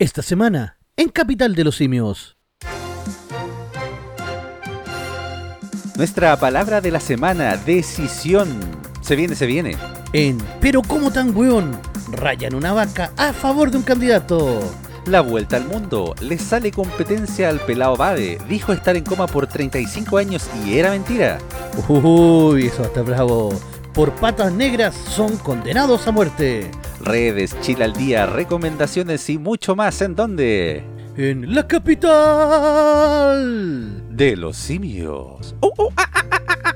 Esta semana, en Capital de los Simios. Nuestra palabra de la semana, decisión. Se viene, se viene. En Pero ¿cómo tan weón? Rayan una vaca a favor de un candidato. La vuelta al mundo. Le sale competencia al pelado Bade. Dijo estar en coma por 35 años y era mentira. Uy, eso está bravo. Por patas negras son condenados a muerte. Redes, Chile al día, recomendaciones y mucho más. ¿En dónde? En la capital de los simios. Uh, uh, ah, ah,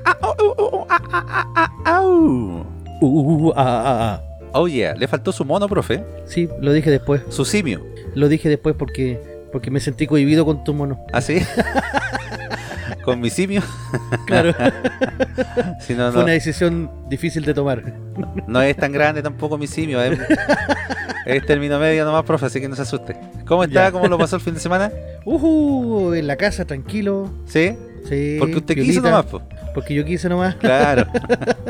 ah, oh, uh, uh, uh, ah, ah, Oh yeah, le faltó su mono, profe. Sí, lo dije después. Su simio. Lo dije después porque porque me sentí cohibido con tu mono. ¿Ah, sí? Con mi simio. claro. Fue una decisión difícil de tomar. no es tan grande tampoco mi simio. Es, es término medio nomás, profe, así que no se asuste. ¿Cómo está? ¿Cómo lo pasó el fin de semana? Uh, en la casa, tranquilo. ¿Sí? Sí. Porque usted quiso nomás, pues. Porque yo quise nomás. Claro.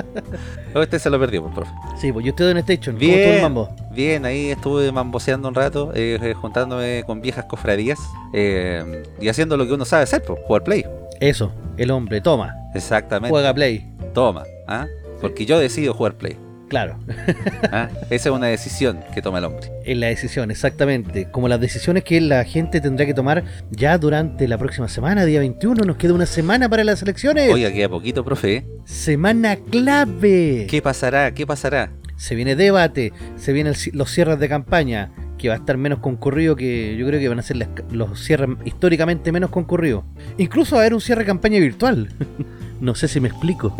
usted se lo perdió, pues, profe. Sí, pues yo estoy en Station. Bien, ¿Cómo el mambo? Bien, ahí estuve mamboseando un rato, eh, eh, juntándome con viejas cofradías eh, y haciendo lo que uno sabe hacer, pues, jugar play. Eso, el hombre, toma. Exactamente. Juega play. Toma, ¿ah? Porque yo decido jugar play. Claro. ¿Ah? Esa es una decisión que toma el hombre. Es la decisión, exactamente. Como las decisiones que la gente tendrá que tomar ya durante la próxima semana, día 21. Nos queda una semana para las elecciones. Oiga, queda poquito, profe. Semana clave. ¿Qué pasará? ¿Qué pasará? Se viene debate, se vienen los cierres de campaña, que va a estar menos concurrido que yo creo que van a ser los cierres históricamente menos concurridos. Incluso va a haber un cierre de campaña virtual. No sé si me explico.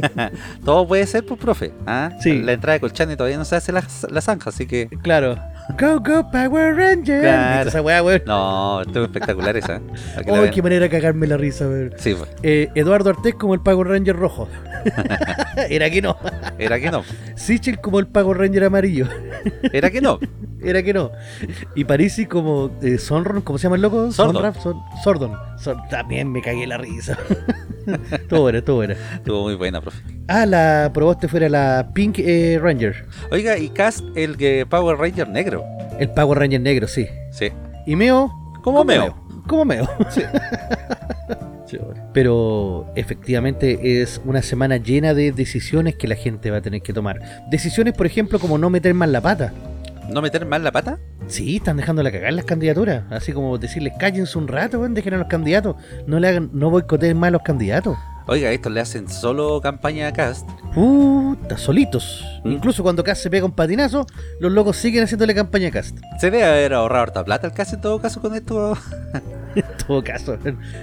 Todo puede ser, pues, profe. ¿ah? Sí. La entrada de Colchane todavía no se hace la, zanja, así que. Claro. Go, go, Power Ranger. Claro. Esa weá, No, estuvo espectacular esa. Oh, qué manera de cagarme la risa, weón. Sí, pues. Eh, Eduardo Artés como el Power Ranger rojo. Era que no. Era que no. Sichel como el Power Ranger amarillo. Era que no. Era que no. Y Parisi como eh, Sonron, ¿cómo se llama el loco? Sordon. Sordon. También me cagué la risa. todo bueno, todo bueno. Estuvo muy buena, profe. Ah, la probaste fuera la Pink eh, Ranger. Oiga, y Cast, el que Power Ranger negro. El Power Ranger negro, sí. Sí. Y Meo. ¿Cómo Meo? Como Meo. Sí. Pero efectivamente es una semana llena de decisiones que la gente va a tener que tomar. Decisiones, por ejemplo, como no meter más la pata. ¿No meter mal la pata? Sí, están dejándola cagar las candidaturas. Así como decirles, cállense un rato, dejen a los candidatos. No le hagan, no boicoteen más a los candidatos. Oiga, estos le hacen solo campaña a Cast. Puta, solitos. ¿Mm? Incluso cuando Cast se pega un patinazo, los locos siguen haciéndole campaña a Cast. Se debe haber ahorrado harta plata el Cast en todo caso con esto. en todo caso.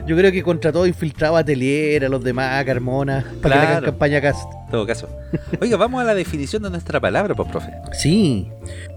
Yo creo que contra todo infiltraba a Telier, a los demás, a Carmona, para que le hagan campaña a Cast. En todo caso. Oiga, vamos a la definición de nuestra palabra, pues, profe. Sí.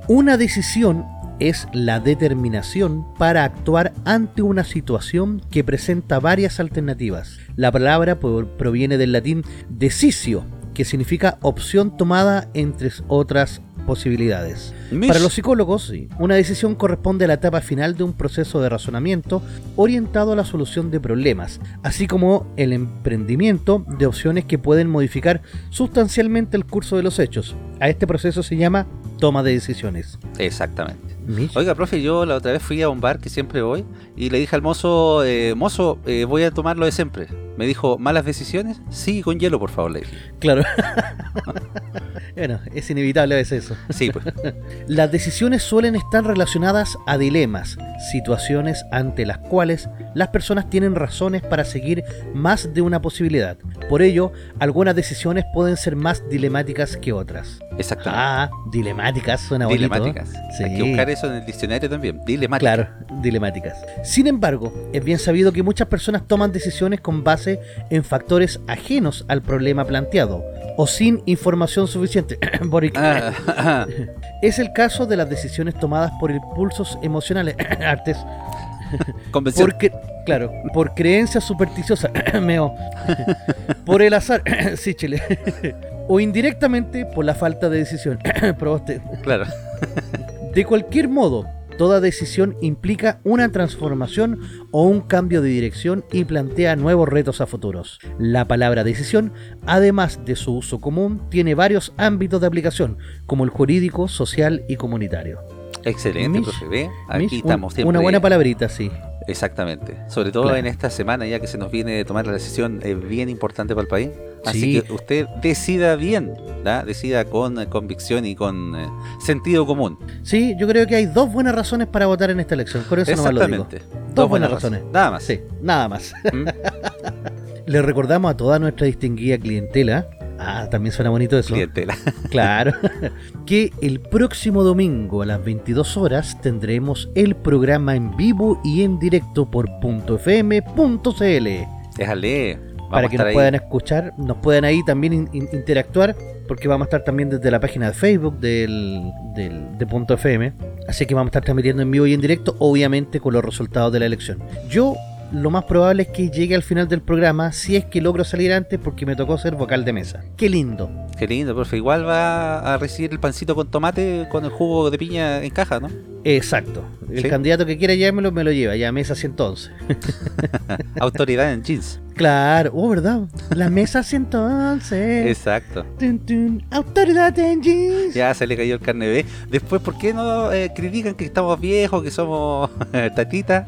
Una decisión es la determinación para actuar ante una situación que presenta varias alternativas. La palabra proviene del latín decisio, que significa opción tomada entre otras posibilidades. Para los psicólogos, una decisión corresponde a la etapa final de un proceso de razonamiento orientado a la solución de problemas, así como el emprendimiento de opciones que pueden modificar sustancialmente el curso de los hechos. A este proceso se llama toma de decisiones. Exactamente. Oiga, profe, yo la otra vez fui a un bar que siempre voy y le dije al mozo, eh, mozo, eh, voy a tomar lo de siempre. Me dijo, ¿malas decisiones? Sí, con hielo, por favor, le dije. Claro. bueno, es inevitable a veces eso. Sí, pues. Las decisiones suelen estar relacionadas a dilemas, situaciones ante las cuales las personas tienen razones para seguir más de una posibilidad. Por ello, algunas decisiones pueden ser más dilemáticas que otras. Exactamente. Ah, dilemáticas, suena bonito. Dilemáticas. Sí. Hay que buscar eso en el diccionario también. Dilemáticas. Claro, dilemáticas. Sin embargo, es bien sabido que muchas personas toman decisiones con base en factores ajenos al problema planteado o sin información suficiente. Ah. es el caso de las decisiones tomadas por impulsos emocionales. Artes. Porque, claro, por creencias supersticiosas. Meo. por el azar. sí, Chile. o indirectamente por la falta de decisión. Probaste. Claro. De cualquier modo, toda decisión implica una transformación o un cambio de dirección y plantea nuevos retos a futuros. La palabra decisión, además de su uso común, tiene varios ámbitos de aplicación, como el jurídico, social y comunitario. Excelente, profe. ¿Ve? Aquí estamos. Una buena palabrita, sí. Exactamente. Sobre todo en esta semana ya que se nos viene de tomar la decisión eh, bien importante para el país. Así que usted decida bien, decida con eh, convicción y con eh, sentido común. Sí, yo creo que hay dos buenas razones para votar en esta elección. Por eso Exactamente. Dos, buenas, razones. Nada más. Sí, nada más. ¿Mm? Le recordamos a toda nuestra distinguida clientela Ah, también suena bonito eso. Clientela. Claro. que el próximo domingo a las 22 horas tendremos el programa en vivo y en directo por .fm.cl. Déjale. para que nos puedan escuchar, nos puedan ahí también interactuar, porque vamos a estar también desde la página de Facebook del, del, de Punto FM. Así que vamos a estar transmitiendo en vivo y en directo, obviamente con los resultados de la elección. Yo lo más probable es que llegue al final del programa si es que logro salir antes porque me tocó ser vocal de mesa. Qué lindo. Qué lindo, profe. Igual va a recibir el pancito con tomate con el jugo de piña en caja, ¿no? Exacto. El candidato que quiera llevármelo me lo lleva, ya mesa 111. Autoridad en jeans. Claro, oh, ¿verdad? La mesa 111. Exacto. Autoridad en jeans. Ya se le cayó el carne B. Después, ¿por qué no eh, critican que estamos viejos, que somos tatitas?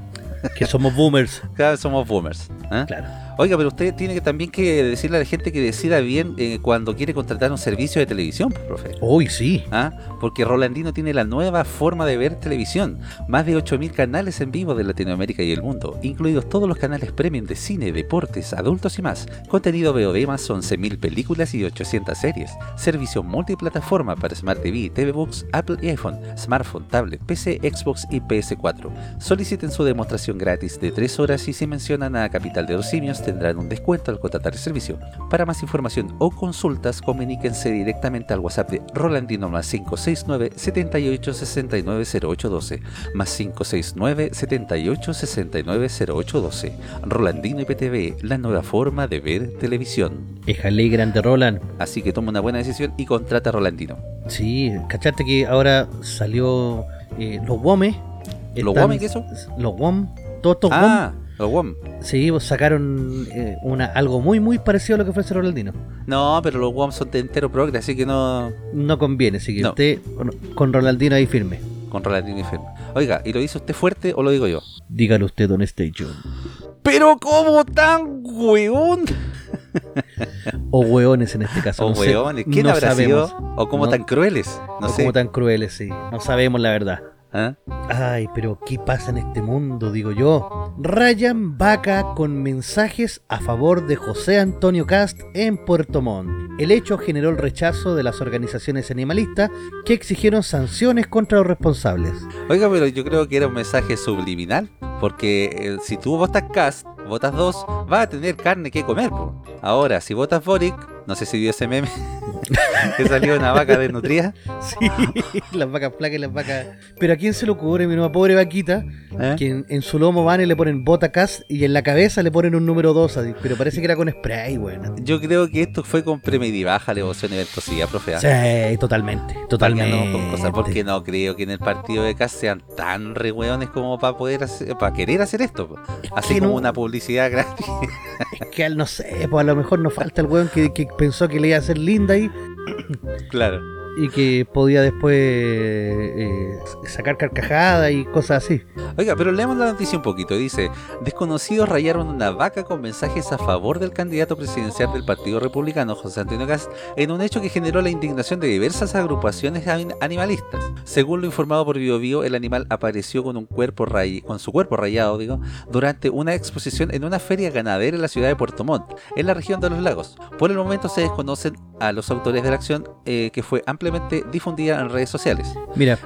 Que somos boomers. Claro, somos boomers. ¿eh? Claro. Oiga, pero usted tiene que también que decirle a la gente que decida bien eh, cuando quiere contratar un servicio de televisión, pues, profe. Uy, sí. ¿Ah? Porque Rolandino tiene la nueva forma de ver televisión. Más de 8.000 canales en vivo de Latinoamérica y el mundo, incluidos todos los canales premium de cine, deportes, adultos y más. Contenido VOD más 11.000 películas y 800 series. Servicio multiplataforma para Smart TV, TV Box, Apple y iPhone, smartphone, tablet, PC, Xbox y PS4. Soliciten su demostración gratis de 3 horas y si mencionan a Capital de los Simios tendrán un descuento al contratar el servicio. Para más información o consultas, comuníquense directamente al WhatsApp de Rolandino más 569 78 69 0812 más 569 78 69 0812. Rolandino IPTV, la nueva forma de ver televisión. Déjale grande Roland. Así que toma una buena decisión y contrata a Rolandino. Sí, cachate que ahora salió eh, los WOME. ¿Los WOME qué son? Los WOM, todos estos ah. Los WOM. Sí, pues sacaron eh, una, algo muy muy parecido a lo que ofrece Rolandino. No, pero los WOM son de entero progre, así que no... No conviene, así que usted con, Rolandino ahí firme. Con Rolandino ahí firme. Oiga, ¿y lo dice usted fuerte o lo digo yo? Dígalo usted, Don Station. Pero ¿cómo tan hueón? o hueones en este caso. O no hueones. ¿Quién habrá sido? O como tan crueles. No o como tan crueles, sí. No sabemos la verdad. ¿Eh? Ay, pero ¿qué pasa en este mundo? Digo yo. Rayan Vaca con mensajes a favor de José Antonio Cast en Puerto Montt. El hecho generó el rechazo de las organizaciones animalistas que exigieron sanciones contra los responsables. Oiga, pero yo creo que era un mensaje subliminal, porque eh, si tú votas Cast, votas dos, vas a tener carne que comer. Ahora, si votas Boric, no sé si vio ese meme que salió una vaca desnutrida. Sí, las vacas flacas y las vacas. Pero a quién se le ocurre, mi nueva pobre vaquita, ¿Eh? que en, su lomo van y le ponen botacas y en la cabeza le ponen un número 2, pero parece que era con spray, bueno. Yo creo que esto fue con baja devoción y ventosidad, profe. ¿ah? Sí, totalmente, totalmente. con cosas, porque no creo que en el partido de casa sean tan re como para poder hacer, para querer hacer esto. Así como una publicidad gratis. Es que no sé, pues a lo mejor nos falta el weón que, que pensó que le iba a hacer linda ahí. claro y que podía después eh, sacar carcajada y cosas así. Oiga, pero leemos la noticia un poquito. Dice, desconocidos rayaron una vaca con mensajes a favor del candidato presidencial del Partido Republicano, José Antonio Gas, en un hecho que generó la indignación de diversas agrupaciones animalistas. Según lo informado por BioBio, el animal apareció con un cuerpo ray con su cuerpo rayado, digo, durante una exposición en una feria ganadera en la ciudad de Puerto Montt, en la región de los lagos. Por el momento se desconocen a los autores de la acción eh, que fue ampliamente difundida en redes sociales. Mira,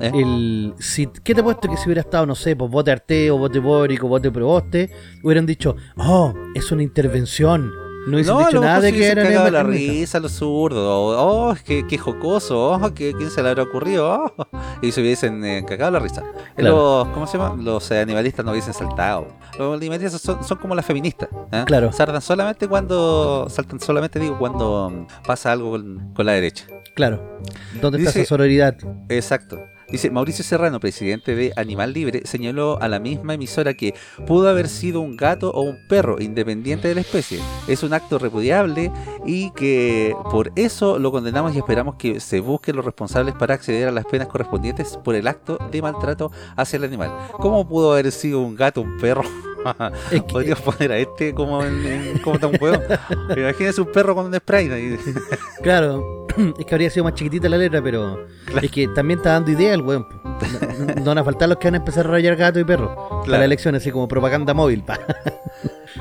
¿Eh? el, si, ¿qué te he puesto que si hubiera estado, no sé, pues vote Arteo, vote Boric o vote Proboste, hubieran dicho, oh, es una intervención no hubiese dicho nada de que eran la risa, los zurdos. Oh, qué, qué jocoso. Oh, ¿qué, ¿quién se le habrá ocurrido? Oh. Y se hubiesen eh, cagado la risa. Los, ¿Cómo se llama? Los eh, animalistas no hubiesen saltado. Los animalistas son, son como las feministas. ¿eh? Claro. Saltan solamente cuando. Saltan solamente, digo, cuando pasa algo con, la derecha. Claro. ¿Dónde está esa sororidad? Exacto. Dice, Mauricio Serrano, presidente de Animal Libre, señaló a la misma emisora que pudo haber sido un gato o un perro, independiente de la especie. Es un acto repudiable y que por eso lo condenamos y esperamos que se busquen los responsables para acceder a las penas correspondientes por el acto de maltrato hacia el animal. ¿Cómo pudo haber sido un gato, un perro? Es que- Podrías poner a este como en, en como tan huevo. Imagínese un perro con un spray. Claro, es que habría sido más chiquitita la letra, pero es que también está dando idea weón. No, no van a faltar los que van a empezar a rayar gato y perro para la elección, así como propaganda móvil. pa.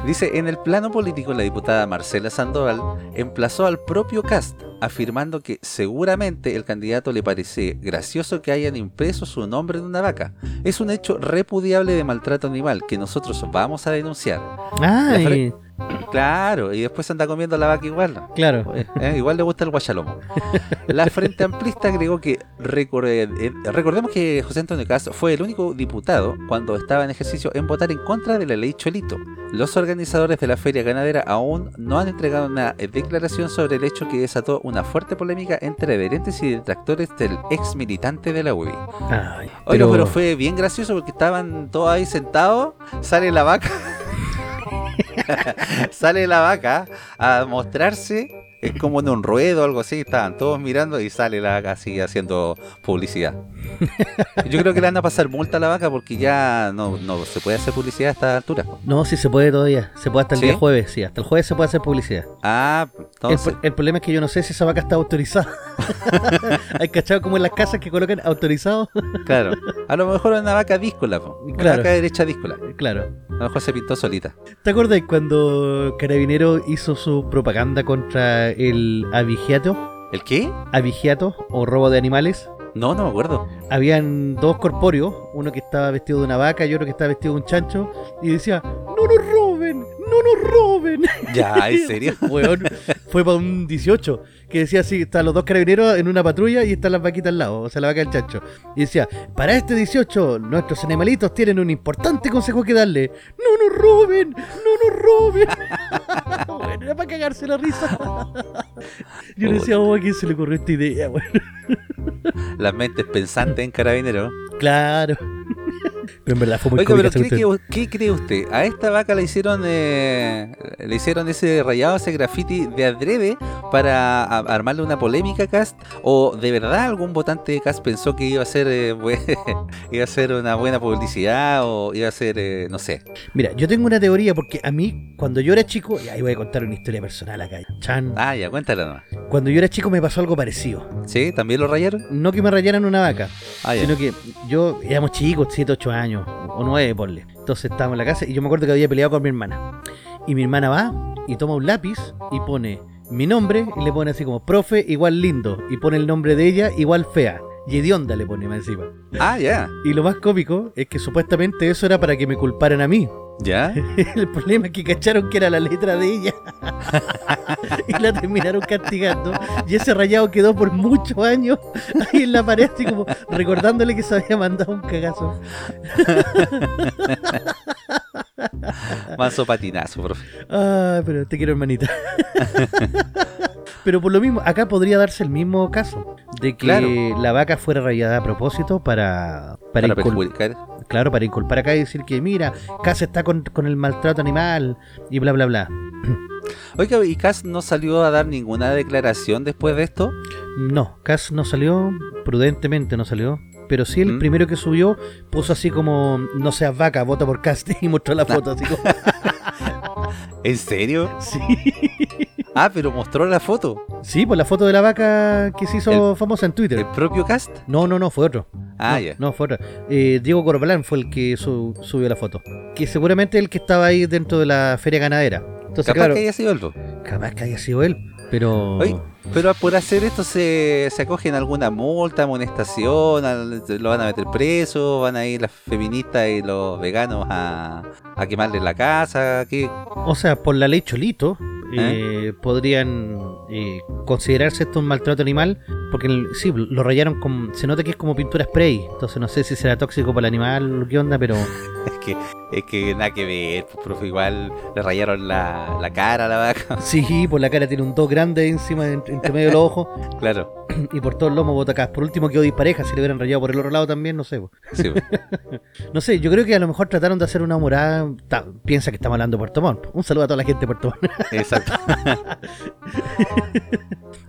Dice, en el plano político la diputada Marcela Sandoval emplazó al propio Cast, afirmando que seguramente el candidato le parece gracioso que hayan impreso su nombre en una vaca. Es un hecho repudiable de maltrato animal que nosotros vamos a denunciar. Ay, Claro, y después anda comiendo la vaca igual. ¿no? claro. Eh, igual le gusta el guachalomo. La Frente Amplista agregó que recorde- eh, recordemos que José Antonio Cast fue el único diputado cuando estaba en ejercicio en votar en contra de la ley Cholito. Los organizadores de la feria ganadera aún no han entregado una eh, declaración sobre el hecho que desató una fuerte polémica entre adherentes y detractores del ex militante de la UBI. Ay, Oiga, pero... fue bien gracioso porque estaban todos ahí sentados, sale la vaca, sale la vaca a mostrarse, es como en un ruedo o algo así, estaban todos mirando y sale la vaca así haciendo publicidad. Yo creo que le van a pasar multa a la vaca porque ya no, no se puede hacer publicidad a esta altura. No, sí se puede todavía. Se puede hasta el ¿Sí? día jueves, sí. Hasta el jueves se puede hacer publicidad. Ah, entonces, el problema es que yo no sé si esa vaca está autorizada. Hay cachado como en las casas que colocan autorizado. claro, a lo mejor una vaca díscola, po, una Claro. vaca derecha díscola. claro. A lo mejor se pintó solita. ¿Te acuerdas cuando Carabinero hizo su propaganda contra el abigiato? ¿El qué? Abigiato o robo de animales. No, no me acuerdo. Habían dos corpóreos, uno que estaba vestido de una vaca y otro que estaba vestido de un chancho, y decía, no nos roben, no nos roben. Ya, ¿en serio? Weón, fue para un 18, que decía así, están los dos carabineros en una patrulla y están las vaquitas al lado, o sea, la vaca del chancho. Y decía, para este 18, nuestros animalitos tienen un importante consejo que darle. No nos roben, no nos roben. bueno, era para cagarse la risa. Yo le decía, oh, ¿a quién se le ocurrió esta idea? Bueno, Las mentes pensantes en carabinero. claro. Pero en verdad fue muy Oiga, pero ¿qué, cuestión. qué- cree usted? ¿A esta vaca le hicieron eh, le hicieron ese rayado, ese graffiti de adrede para a- armarle una polémica a Cast? ¿O de verdad algún votante de Cast pensó que iba a ser eh, iba a ser una buena publicidad o iba a ser, eh, no sé? Mira, yo tengo una teoría porque a mí, cuando yo era chico, y ahí voy a contar una historia personal acá. Chan. Ah, ya, cuéntala nomás. Cuando yo era chico me pasó algo parecido. ¿Sí? ¿También lo rayaron? No que me rayaran una vaca, Ah, sino que yo éramos chicos, 7, 8 años, o 9, ponle. Entonces estábamos en la casa y yo me acuerdo que había peleado con mi hermana. Y mi hermana va y toma un lápiz y pone mi nombre y le pone así como profe igual lindo y pone el nombre de ella igual fea. Y hedionda le pone más encima. Ah, ya. Y lo más cómico es que supuestamente eso era para que me culparan a mí. ¿Ya? El problema es que cacharon que era la letra de ella. y la terminaron castigando. Y ese rayado quedó por muchos años ahí en la pared, así como recordándole que se había mandado un cagazo. Manso patinazo, profe. Ah, pero te quiero, hermanita. pero por lo mismo, acá podría darse el mismo caso. De que Claro. la vaca fuera rayada a propósito para, para, Para perjudicar. Claro, para inculpar acá y decir que mira, Casa está con, con el maltrato animal y bla, bla, bla. Oiga, ¿y Cast no salió a dar ninguna declaración después de esto? No, Cass no salió, prudentemente no salió. Pero sí, el ¿Mm? primero que subió puso así como, no seas vaca, vota por Cast y mostró la foto así como, ¿En serio? sí. Ah, pero mostró la foto. Sí, pues la foto de la vaca que se hizo famosa en Twitter. ¿El propio Cast? No, no, no, fue otro. Ah, no, ya. No, fue otro. Eh, Diego Corbalán fue el que su- subió la foto. Que seguramente el que estaba ahí dentro de la feria ganadera. Entonces, Capaz claro, que haya sido él. capaz que haya sido él, pero... Oye, pero por hacer esto se, se acogen a alguna multa, amonestación, al- lo van a meter preso, van a ir las feministas y los veganos a, a quemarle la casa, ¿qué? O sea, por la ley Cholito, eh, podrían eh, considerarse esto un maltrato animal, Porque el- sí, lo rayaron con. Se nota que es como pintura spray. Entonces no sé si será tóxico para el animal o qué onda, pero. Es que, es que nada que ver, pues, profe, igual le rayaron la, la cara a la vaca. Sí, por la cara tiene un 2 grande encima, en- entre medio de los ojos. Claro, Y por todo el lomo bota acá. Por último quedó dispareja. Si le hubieran rayado por el otro lado también, no sé. sí. No sé, yo creo que a lo mejor trataron de hacer una morada. ta- piensa que estamos hablando de Puerto Montt. Un saludo a toda la gente de Puerto Montt. exacto.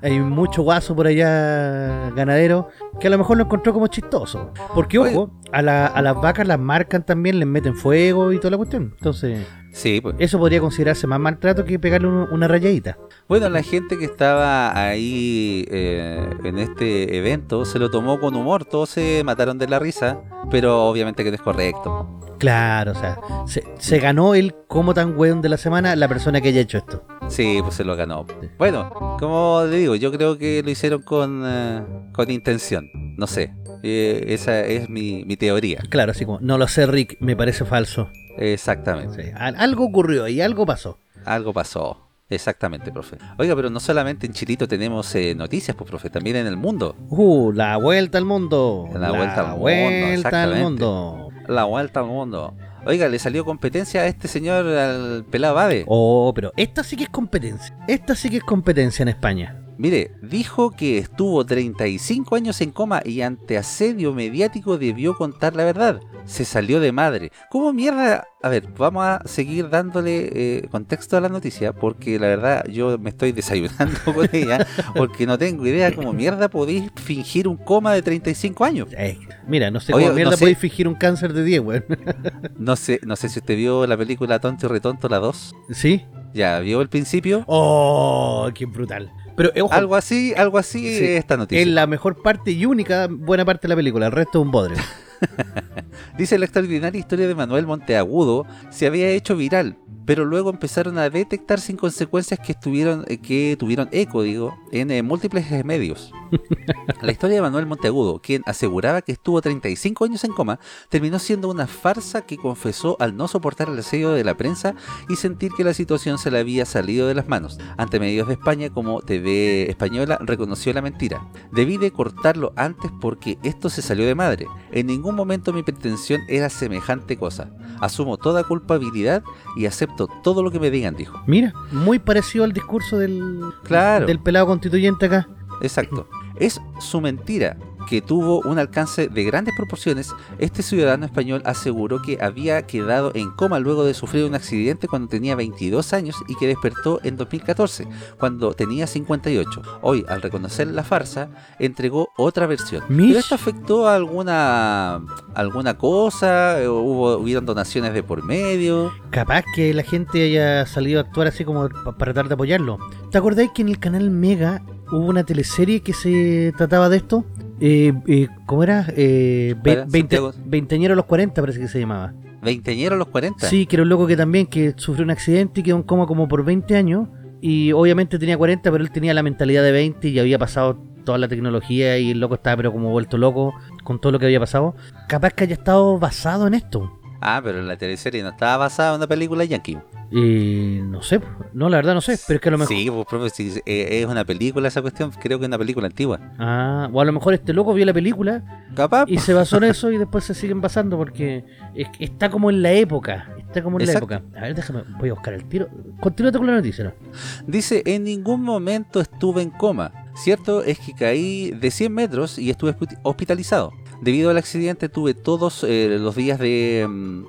Hay mucho guaso por allá ganadero que a lo mejor lo encontró como chistoso. Porque, Oye. ojo, a, la- a las vacas las marcan también, les meten fuego y toda la cuestión. Entonces, Sí, pues. eso podría considerarse más maltrato que pegarle un- una rayadita. Bueno, la gente que estaba ahí eh, en este evento se lo tomó con humor, todos se mataron de la risa, pero obviamente que no es correcto. Claro, o sea, se, se ganó el como tan weón de la semana la persona que haya hecho esto. Sí, pues se lo ganó. Bueno, como le digo, yo creo que lo hicieron con, eh, con intención, no sé, eh, esa es mi, mi teoría, Claro, así como, no lo sé, Rick, me parece falso. Exactamente. Sí, al- algo ocurrió y algo pasó. Algo pasó. Exactamente, profe. Oiga, pero no solamente en Chilito tenemos eh, noticias, pues, profe, también en el mundo. Uh, la vuelta al mundo. La vuelta al mundo, vuelta al exactamente. mundo. La vuelta al mundo. Oiga, le salió competencia a este señor, al pelado Babe. Oh, pero esta sí que es competencia. Esta sí que es competencia en España. Mire, dijo que estuvo 35 años en coma y ante asedio mediático debió contar la verdad. Se salió de madre. ¿Cómo mierda? A ver, vamos a seguir dándole eh, contexto a la noticia porque la verdad yo me estoy desayunando con ella porque no tengo idea cómo mierda podéis fingir un coma de 35 años. Eh, mira, no sé Oye, cómo mierda no sé. podéis fingir un cáncer de 10, weón. No sé, no sé si usted vio la película Tonto y Retonto, la 2. ¿Sí? Ya, ¿vio el principio? Oh, qué brutal. Pero, eh, ojo, Algo así, algo así Sí, es esta noticia. es la mejor parte y única buena parte de la película. El resto es un bodre. Dice la extraordinaria historia de Manuel Monteagudo se había hecho viral, pero luego empezaron a detectar sin consecuencias que estuvieron eh, que tuvieron eco, digo, en eh, múltiples medios. La historia de Manuel Monteagudo, quien aseguraba que estuvo 35 años en coma, terminó siendo una farsa que confesó al no soportar el asedio de la prensa y sentir que la situación se le había salido de las manos. Ante medios de España como TV Española reconoció la mentira. Debí de cortarlo antes porque esto se salió de madre. En ningún momento mi pretensión era semejante cosa. Asumo toda culpabilidad y acepto todo lo que me digan, dijo. Mira, muy parecido al discurso del, Claro. del pelado constituyente acá. Exacto. Es su mentira que tuvo un alcance de grandes proporciones, este ciudadano español aseguró que había quedado en coma luego de sufrir un accidente cuando tenía 22 años y que despertó en 2014, cuando tenía 58. Hoy, al reconocer la farsa, entregó otra versión. Mish. ¿Pero esto afectó a alguna, alguna cosa? ¿Hubo, ¿Hubieron donaciones de por medio? Capaz que la gente haya salido a actuar así como pa- para tratar de apoyarlo. ¿Te acordáis que en el canal Mega hubo una teleserie que se trataba de esto? Eh, eh, ¿Cómo era? Eh, ve- Espera, veinte, Santiago. veinteañero a los 40 parece que se llamaba. ¿Veinteñero a los 40? Sí, que era un loco que también que sufrió un accidente y quedó en coma como por 20 años. Y obviamente tenía 40, pero él tenía la mentalidad de 20 y había pasado toda la tecnología y el loco estaba pero como vuelto loco con todo lo que había pasado. Capaz que haya estado basado en esto. Ah, pero la teleserie no estaba basada en una película yankee. Eh, no sé, no, la verdad no sé, pero es que a lo mejor... Sí, pues, profe, si eh, es una película esa cuestión, creo que es una película antigua. Ah, o a lo mejor este loco vio la película Capaz. y se basó en eso y después se siguen basando porque es- está como en la época. Está como en Exacto. la época. A ver, déjame, voy a buscar el tiro. Continúate con la noticia, ¿no? Dice, en ningún momento estuve en coma. Cierto es que caí de 100 metros y estuve hospi- hospitalizado. Debido al accidente tuve todos eh, los días de mm,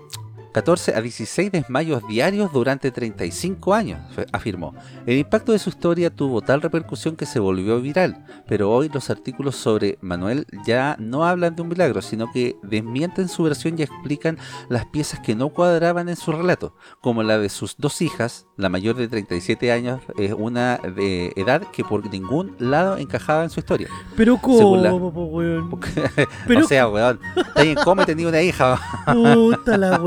14 a 16 desmayos diarios durante 35 años, afirmó. El impacto de su historia tuvo tal repercusión que se volvió viral, pero hoy los artículos sobre Manuel ya no hablan de un milagro, sino que desmienten su versión y explican las piezas que no cuadraban en su relato, como la de sus dos hijas, la mayor de 37 años, es una de edad que por ningún lado encajaba en su historia. Pero la- cómo, po, weón. Pero- o sea, weón, y tenía una hija. Puta la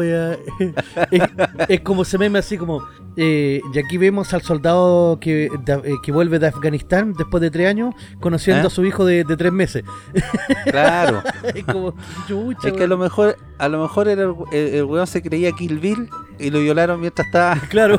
Es, es como se meme así como. eh, y aquí vemos al soldado que, de- eh, que vuelve de Afganistán después de tres años, conociendo ¿Eh? a su hijo de, de tres meses. claro. Es como, chucha, Es que a lo mejor, a lo mejor era el, el- el weón se creía Kill Bill y lo violaron mientras estaba, Claro.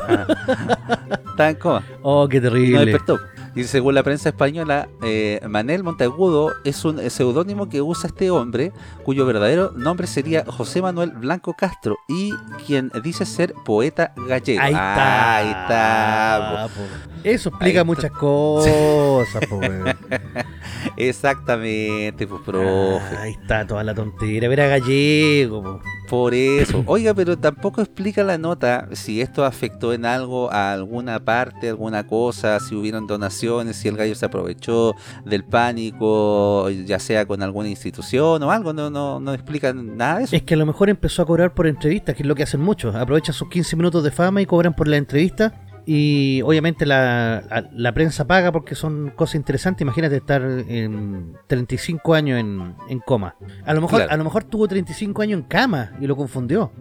estaba en coma. Oh, qué Y no terrible. despertó. Y según la prensa española, eh, Manel Monteagudo es un seudónimo que usa este hombre, cuyo verdadero nombre sería José Manuel Blanco Castro, y quien dice ser poeta gallego. Ahí está. Ahí está. po. Eso explica Ahí está. muchas cosas, po, weón. Exactamente, pues, profe. Ahí está toda la tontera. Ver a gallego, po. Por eso. Oiga, pero tampoco explica la nota si esto afectó en algo a alguna parte, alguna cosa, si hubieron donaciones, si el gallo se aprovechó del pánico, ya sea con alguna institución o algo. No, no, no explica nada de eso. Es que a lo mejor empezó a cobrar por entrevistas, que es lo que hacen muchos. Aprovechan sus 15 minutos de fama y cobran por la entrevista. Y obviamente la, la- la prensa paga porque son cosas interesantes. Imagínate estar en 35 años en, en coma. A lo, mejor, Claro. a lo mejor tuvo 35 años en cama y lo confundió.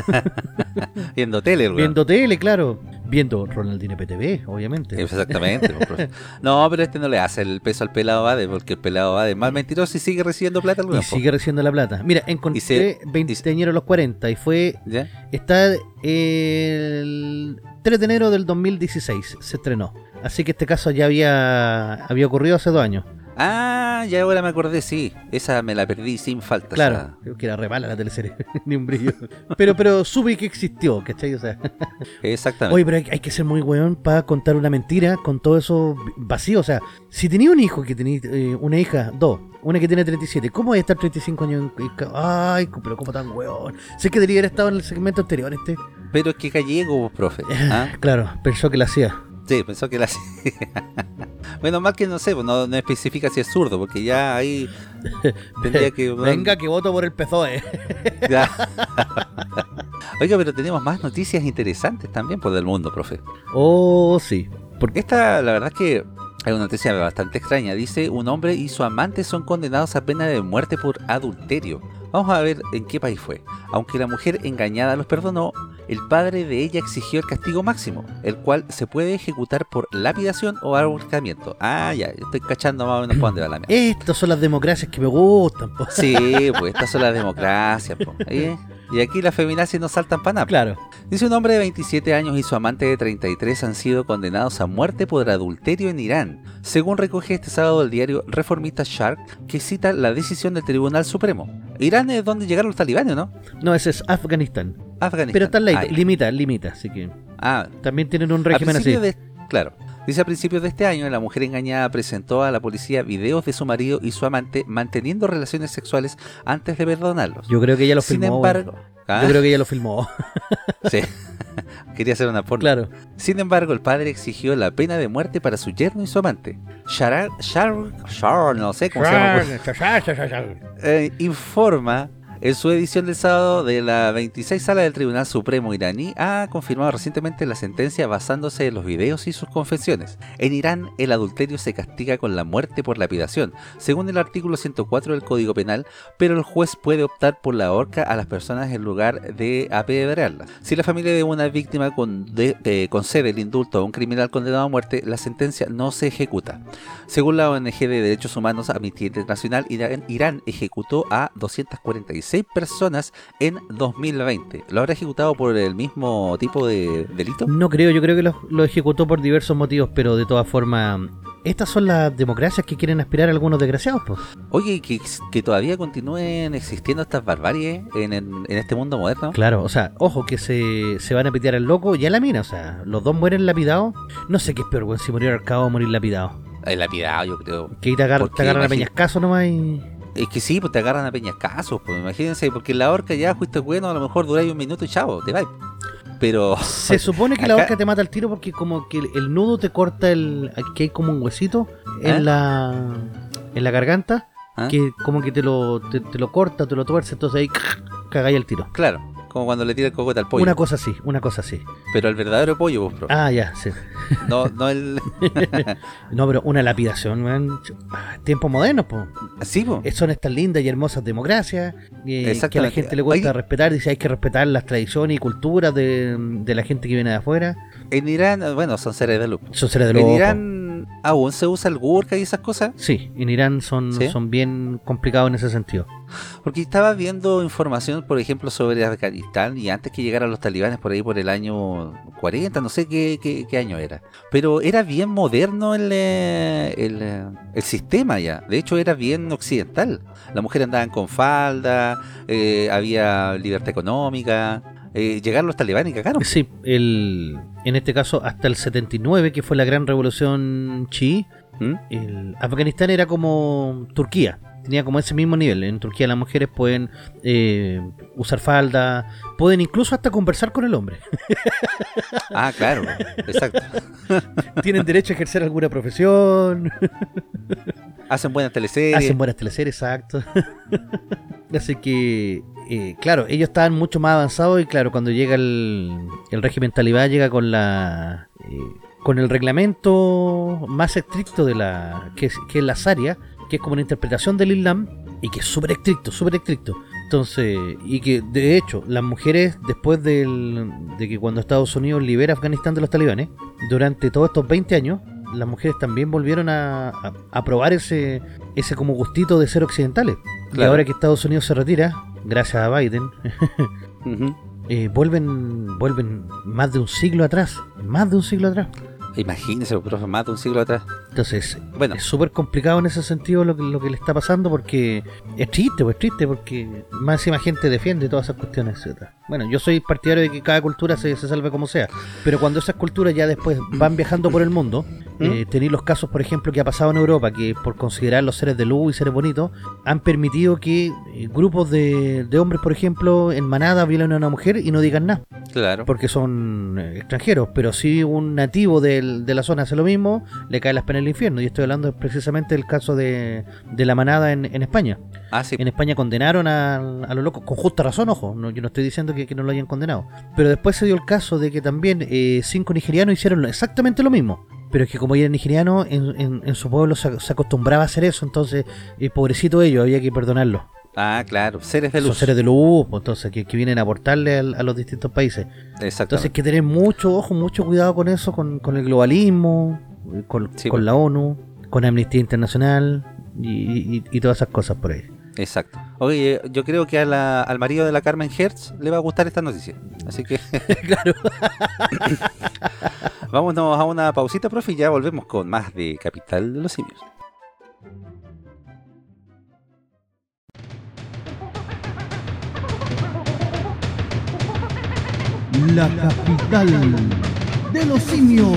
Viendo tele, el weón. Viendo tele, claro. Viendo Ronaldinho PTV, obviamente. Exactamente. no, pero este no le hace el peso al pelado Bade, porque el pelado Bade es más mentiroso y sigue recibiendo plata. Y sigue recibiendo la plata. Mira, encontré se- 20 a los 40 y fue ¿Ya? Está el 3 de enero del 2016, se estrenó. Así que este caso ya había, había ocurrido hace dos años. Ah, ya ahora me acordé, sí. Esa me la perdí sin falta. Claro, creo que era re mala la teleserie, ni un brillo. Pero, pero supe que existió, ¿cachai? O sea, Exactamente. oye, pero hay, hay que ser muy weón para contar una mentira con todo eso vacío. O sea, si tenía un hijo que tenía eh, una hija, dos, una que tiene 37, ¿cómo voy a estar 35 años en, Ay, pero ¿cómo tan weón? Sé que debería haber estado en el segmento anterior este. Pero es que gallego, profe. ¿ah? Claro, pensó que la hacía. Sí, pensó que la. Bueno, más que no sé, pues, no, no especifica si es zurdo, porque ya ahí tendría que... Venga, que voto por el PSOE. Ya. Oiga, pero tenemos más noticias interesantes también por del mundo, profe. Oh, sí. Porque Esta, la verdad es que hay una noticia bastante extraña. Dice, un hombre y su amante son condenados a pena de muerte por adulterio. Vamos a ver en qué país fue. Aunque la mujer engañada los perdonó, el padre de ella exigió el castigo máximo, el cual se puede ejecutar por lapidación o ahorcamiento. Ah, ya, estoy cachando más o menos por dónde va la mierda. estas son las democracias que me gustan. po. Sí, pues estas son las democracias. po. ¿Eh? Y aquí las feminazis no saltan para nada. Claro. Dice un hombre de 27 años y su amante de 33 han sido condenados a muerte por adulterio en Irán, según recoge este sábado el diario reformista Shark, que cita la decisión del Tribunal Supremo. Irán es donde llegaron los talibanes, ¿no? No, ese es Afganistán. Afganistán. Pero está en ley, Ah, limita, limita. Así que Ah, también tienen un régimen así. de- claro. Dice a principios de este año, la mujer engañada presentó a la policía videos de su marido y su amante manteniendo relaciones sexuales antes de perdonarlos. Yo creo que ella lo Sin filmó. embargo, ¿Ah? Yo creo que ella lo filmó. sí. quería hacer una porno. claro. Sin embargo, el padre exigió la pena de muerte para su yerno y su amante. Sharar, Shar, Shar- no sé cómo se llama. eh, informa en su edición del sábado de la 26 sala del Tribunal Supremo iraní ha confirmado recientemente la sentencia basándose en los videos y sus confesiones. En Irán el adulterio se castiga con la muerte por lapidación, según el artículo 104 del Código Penal, pero el juez puede optar por la horca a las personas en lugar de apedrearlas. Si la familia de una víctima eh, concede el indulto a un criminal condenado a muerte, la sentencia no se ejecuta. Según la ONG de Derechos Humanos Amnistía Internacional, Irán ejecutó a 246 personas en 2020. ¿Lo habrá ejecutado por el mismo tipo de delito? No creo, yo creo que lo, lo ejecutó por diversos motivos, pero de todas formas, estas son las democracias que quieren aspirar algunos desgraciados, pues. Oye, que, que todavía continúen existiendo estas barbaries en, en- en este mundo moderno. Claro, o sea, ojo que se, se van a pitear al loco y a la mina, o sea, los dos mueren lapidados. No sé qué es peor, weón, si morir ahorcado o morir lapidado. El lapidado, yo creo. Que ahí te, agar- Porque te agarran a peñascaso nomás y... Es que sí, pues te agarran a peñascasos, pues imagínense, porque en la horca ya fuiste bueno, a lo mejor duráis un minuto y chavo, te vas. Pero Se supone que la Acá- horca te mata al tiro porque como que el, el nudo te corta el... Aquí hay como un huesito en ¿Eh? la... En la garganta ¿Ah? que como que te lo, te, te lo corta, te lo tuerce, entonces ahí cagáis el tiro. claro, como cuando le tira el cocote al pollo. Una cosa así, una cosa así. Pero el verdadero pollo, pues, profe. Ah, ya, sí. No, no el. No, pero una lapidación, man. Tiempos modernos, pues. Sí, pues. Son estas lindas y hermosas democracias eh, que a la gente le cuesta respetar. Dice hay que respetar las tradiciones y culturas de, de la gente que viene de afuera. En Irán, bueno, son seres de luz. Son seres de En loco. Irán Irán aún se usa el burka y esas cosas? Sí, en Irán son, ¿Sí? son bien complicados en ese sentido. Porque estaba viendo información, por ejemplo, sobre Afganistán y antes que llegaran los talibanes por ahí por el año 40, no sé qué, qué- qué año era. Pero era bien moderno el, eh, el, eh, el sistema ya. De hecho, era bien occidental. Las mujeres andaban con falda, eh, había libertad económica. Eh, llegaron los talibanes y cagaron. Sí, el, en este caso hasta el 79, que fue la gran revolución chií, ¿Mm? el Afganistán era como Turquía. Tenía como ese mismo nivel. En Turquía las mujeres pueden eh, usar falda, pueden incluso hasta conversar con el hombre. Ah, claro, exacto. Tienen derecho a ejercer alguna profesión. Hacen buenas teleseries. Hacen buenas teleseries, exacto. Así que, eh, claro, ellos estaban mucho más avanzados y claro, cuando llega el, el régimen talibán llega con la eh, con el reglamento más estricto de la que es, que es la Sharia, que es como una interpretación del Islam y que es súper estricto, súper estricto. Entonces, y que de hecho, las mujeres, después del- de que cuando Estados Unidos libera Afganistán de los talibanes, durante todos estos 20 años, las mujeres también volvieron a, a, a probar ese, ese como gustito de ser occidentales. Y ahora que Estados Unidos se retira, gracias a Biden, eh, vuelven, vuelven más de un siglo atrás, más de un siglo atrás. Imagínense, profe, más de un siglo atrás. Entonces, Bueno. es súper complicado en ese sentido lo que, lo que le está pasando porque es triste, pues es triste porque más encima gente defiende todas esas cuestiones, etcétera. Bueno, yo soy partidario de que cada cultura se, se salve como sea, pero cuando esas culturas ya después van viajando por el mundo, eh, tenéis los casos, por ejemplo, que ha pasado en Europa, que por considerar los seres de luz y seres bonitos, han permitido que eh, grupos de, de hombres, por ejemplo, en manada violen a una mujer y no digan nada Claro. porque son eh, extranjeros, pero si un nativo del- de la zona hace lo mismo, le cae las penas del infierno. Y estoy hablando precisamente del caso de, de la manada en, en España. Ah, sí. En España condenaron a, a los locos, con justa razón, ojo, no, yo no estoy diciendo que, que no lo hayan condenado. Pero después se dio el caso de que también eh, cinco nigerianos hicieron exactamente lo mismo. Pero es que como eran nigerianos, en, en- en su pueblo se, se acostumbraba a hacer eso, entonces, eh, pobrecito ellos, había que perdonarlos. Ah, claro. Seres de Son luz. seres de luz, pues, entonces, que, que vienen a aportarle al- a los distintos países. Entonces Exactamente. hay que tener mucho ojo, mucho cuidado con eso, con, con el globalismo, con, Sí, con pues. la ONU, con Amnistía Internacional y, y- y todas esas cosas por ahí. Exacto. Oye, yo creo que a la- al marido de la Carmen Hertz le va a gustar esta noticia. Así que claro. vámonos a una pausita, profe, y ya volvemos con más de Capital de los Simios. La capital de los simios.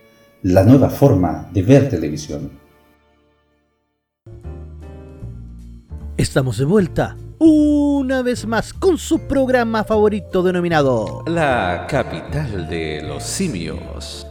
la nueva forma de ver televisión. Estamos de vuelta una vez más con su programa favorito denominado La capital de los simios.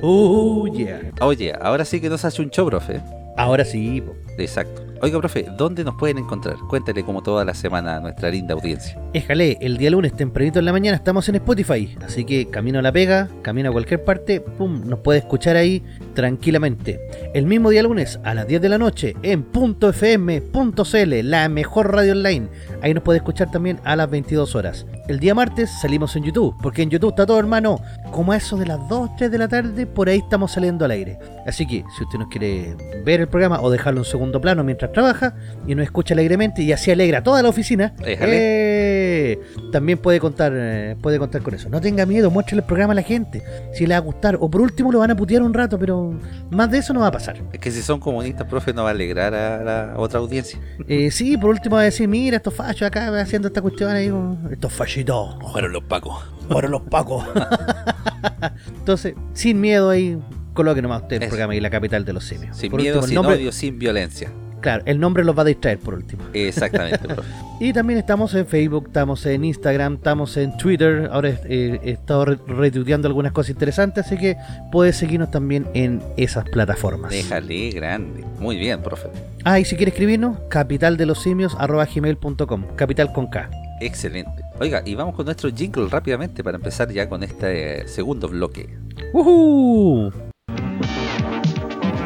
Oh yeah. Oye, ahora sí que nos hace un show, profe. Ahora sí, po. Exacto. Oiga, profe, ¿dónde nos pueden encontrar? Cuéntale como toda la semana a nuestra linda audiencia. Éjale, el día lunes tempranito en la mañana estamos en Spotify, así que camino a la pega, camino a cualquier parte, pum, nos puede escuchar ahí tranquilamente. El mismo día lunes a las 10 de la noche en .fm.cl, la mejor radio online. Ahí nos puede escuchar también a las 22 horas. El día martes salimos en YouTube, porque en YouTube está todo, hermano. Como a eso de las 2, 3 de la tarde, por ahí estamos saliendo al aire. Así que, si usted nos quiere ver el programa o dejarlo en segundo plano mientras trabaja y nos escucha alegremente y así alegra toda la oficina, eh, también puede contar, eh, puede contar con eso. No tenga miedo, muéstrele el programa a la gente. Si le va a gustar, o por último lo van a putear un rato, pero más de eso no va a pasar. Es que si son comunistas, profe, no va a alegrar a la otra audiencia. Eh, sí, por último va a decir, mira, estos fachos acá haciendo esta cuestión ahí, estos fachitos. Fueron los pacos. Fueron los pacos. Entonces, sin miedo ahí, coloque nomás usted el programa y la capital de los simios. Sin Por miedo, último, sin nombre- odio, sin violencia. Claro, el nombre los va a distraer por último. Exactamente, profe. Y también estamos en Facebook, estamos en Instagram, estamos en Twitter. Ahora eh, he estado re- retuiteando algunas cosas interesantes, así que puedes seguirnos también en esas plataformas. Déjale grande. Muy bien, profe. Ah, y si quieres escribirnos, capitaldelosimios.gmail.com, capital con K. Excelente. Oiga, y vamos con nuestro jingle rápidamente para empezar ya con este eh, segundo bloque. ¡Woohoo!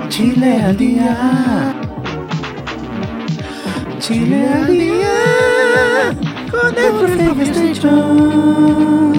Chile al día. Chile al día. Con el profe Station.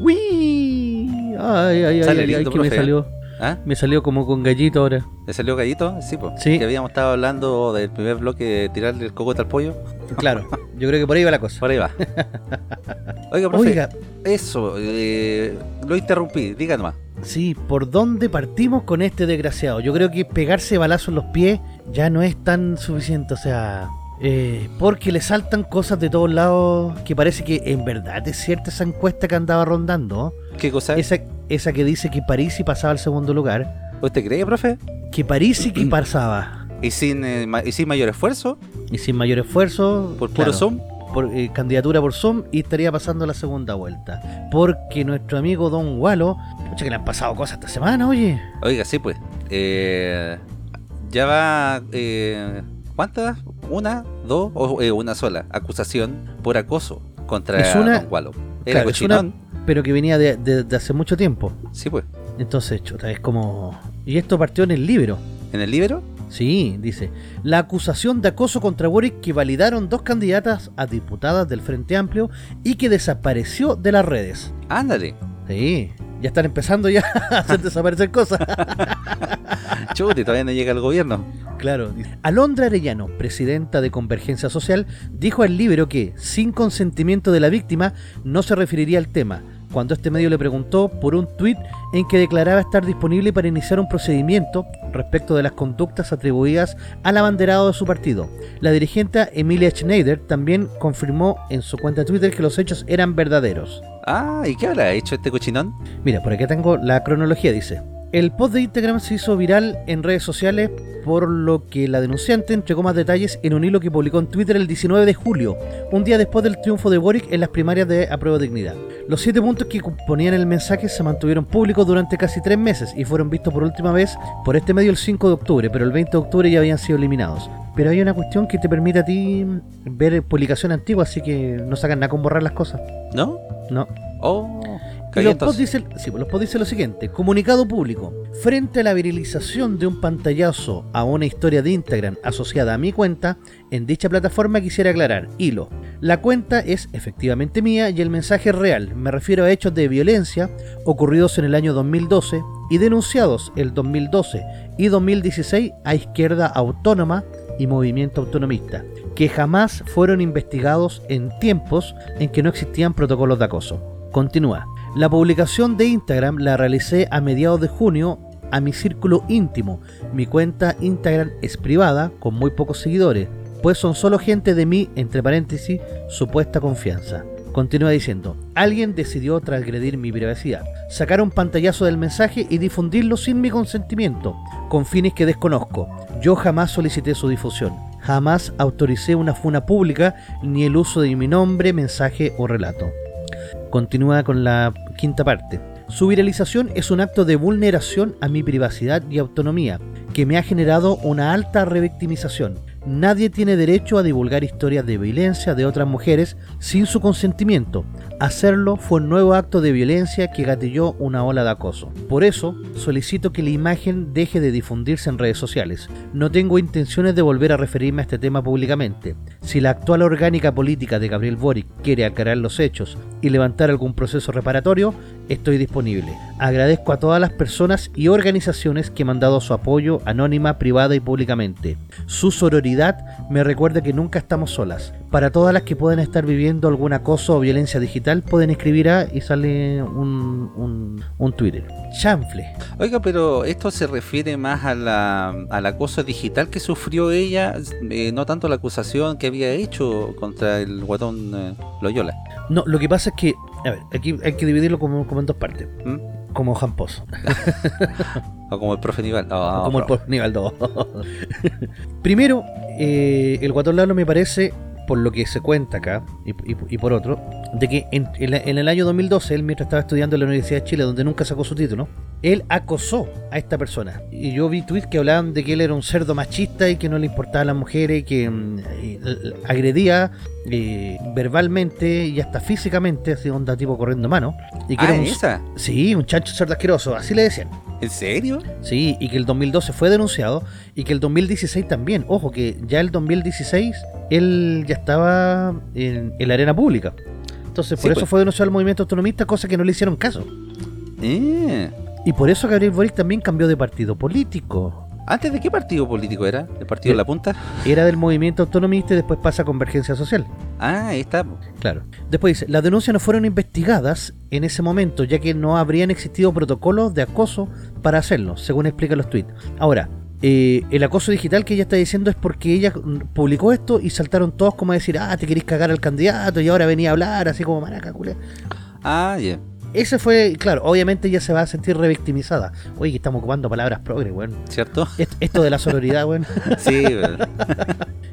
¡Wii! Ay, ay, ay, Sale ay, ay, que me salió, ¿Ah? me salió como con gallito ahora. ¿Le salió gallito? Sí, pues. Sí. Que habíamos estado hablando del primer bloque de tirarle el cocote al pollo. Claro, yo creo que por ahí va la cosa. Por ahí va. Oiga, profe. Oiga, Eso, eh, lo interrumpí. Diga nomás. sí, ¿por dónde partimos con este desgraciado? Yo creo que pegarse balazo en los pies ya no es tan suficiente, o sea... eh, porque le saltan cosas de todos lados que parece que en verdad es cierta esa encuesta que andaba rondando. ¿Qué cosa es? Esa, esa que dice que Parisi pasaba al segundo lugar. ¿Usted cree, profe? Que Parisi que pasaba. ¿Y sin, eh, ma- y sin mayor esfuerzo? Y sin mayor esfuerzo. ¿Por puro claro, Zoom? por eh, candidatura por Zoom y estaría pasando la segunda vuelta. Porque nuestro amigo Don Walo, pucha que le han pasado cosas esta semana, oye. Oiga, sí, pues. Eh, ya va. Eh, ¿Cuántas? ¿Una? ¿Dos? ¿O una sola? Acusación por acoso contra Es una- Don Wallo. Era Claro, es una- cochinón. Pero que venía de, de- de hace mucho tiempo. Sí, pues. Entonces, chuta, es como... Y esto partió en el libro. ¿En el libro? Sí, dice. La acusación de acoso contra Boric que validaron dos candidatas a diputadas del Frente Amplio y que desapareció de las redes. Ándale. Sí, ya están empezando ya a hacer desaparecer cosas. Chuti, todavía no llega al gobierno. Claro. Alondra Arellano, presidenta de Convergencia Social, dijo al libro que, sin consentimiento de la víctima, no se referiría al tema, cuando este medio le preguntó por un tuit en que declaraba estar disponible para iniciar un procedimiento respecto de las conductas atribuidas al abanderado de su partido. La dirigente Emilia Schneider también confirmó en su cuenta de Twitter que los hechos eran verdaderos. Ah, ¿y qué habrá hecho este cochinón? Mira, por aquí tengo la cronología, dice. El post de Instagram se hizo viral en redes sociales, por lo que la denunciante entregó más detalles en un hilo que publicó en Twitter el 19 de julio, un día después del triunfo de Boric en las primarias de Apruebo Dignidad. Los siete puntos que componían el mensaje se mantuvieron públicos durante casi tres meses y fueron vistos por última vez por este medio el 5 de octubre, pero el 20 de octubre ya habían sido eliminados. Pero hay una cuestión que te permite a ti ver publicación antigua, así que no sacan nada con borrar las cosas. ¿No? No. Oh, los posts dicen, sí, pues dicen lo siguiente: Comunicado público. Frente a la viralización de un pantallazo a una historia de Instagram asociada a mi cuenta, en dicha plataforma quisiera aclarar: hilo. La cuenta es efectivamente mía y el mensaje es real. Me refiero a hechos de violencia ocurridos en el año 2012 y denunciados el 2012 y 2016 a Izquierda Autónoma y Movimiento Autonomista, que jamás fueron investigados en tiempos en que no existían protocolos de acoso. Continúa. La publicación de Instagram la realicé a mediados de junio a mi círculo íntimo. Mi cuenta Instagram es privada, con muy pocos seguidores, pues son solo gente de mi, entre paréntesis, supuesta confianza. Continúa diciendo, alguien decidió transgredir mi privacidad, sacar un pantallazo del mensaje y difundirlo sin mi consentimiento, con fines que desconozco. Yo jamás solicité su difusión, jamás autoricé una funa pública ni el uso de mi nombre, mensaje o relato. Continúa con la quinta parte. Su viralización es un acto de vulneración a mi privacidad y autonomía, que me ha generado una alta revictimización. Nadie tiene derecho a divulgar historias de violencia de otras mujeres sin su consentimiento. Hacerlo fue un nuevo acto de violencia que gatilló una ola de acoso. Por eso, solicito que la imagen deje de difundirse en redes sociales. No tengo intenciones de volver a referirme a este tema públicamente. Si la actual orgánica política de Gabriel Boric quiere aclarar los hechos y levantar algún proceso reparatorio, estoy disponible. Agradezco a todas las personas y organizaciones que me han dado su apoyo anónima, privada y públicamente. Su sororidad me recuerda que nunca estamos solas. Para todas las que pueden estar viviendo algún acoso o violencia digital, pueden escribir a y sale un, un, un Twitter. Chanfle. Oiga, pero esto se refiere más a la, al acoso digital que sufrió ella, eh, no tanto la acusación que había hecho contra el guatón eh, Loyola. No, lo que pasa es que, a ver, aquí hay que dividirlo como, como en dos partes. ¿Mm? Como Jamposo. O como el profe Nival. Ah, como el bro. nivel 2. Primero, eh, el Guatón Lalo me parece, por lo que se cuenta acá, y, y- y por otro, de que en, en la- en el año 2012, él mientras estaba estudiando en la Universidad de Chile, donde nunca sacó su título, él acosó a esta persona. Y yo vi tweets que hablaban de que él era un cerdo machista y que no le importaba a las mujeres, que mm, eh, agredía eh, verbalmente y hasta físicamente, así onda tipo corriendo mano. Y que Ah, era un, ¿esa? Sí, un chancho cerdo asqueroso, así le decían. ¿En serio? Sí, y que el 2012 fue denunciado y que el 2016 también. Ojo, que ya el 2016 él ya estaba en, en la arena pública. Entonces, por Sí, eso pues. fue denunciado al movimiento autonomista, cosa que no le hicieron caso. Eh. Y por eso Gabriel Boric también cambió de partido político. ¿Antes de qué partido político era? ¿El partido de la punta? Era del movimiento autonomista y después pasa a Convergencia Social. Ah, ahí está. Claro. Después dice, las denuncias no fueron investigadas en ese momento, ya que no habrían existido protocolos de acoso para hacerlo, según explican los tweets. Ahora, eh, el acoso digital que ella está diciendo es porque ella publicó esto y saltaron todos como a decir, ah, te querés cagar al candidato y ahora venía a hablar, así como maraca, culia. Ah, ya. Ese fue, claro, obviamente ella se va a sentir revictimizada. Oye, que estamos ocupando palabras progre, weón. ¿Cierto? Est- Esto de la sororidad, weón. Sí, weón.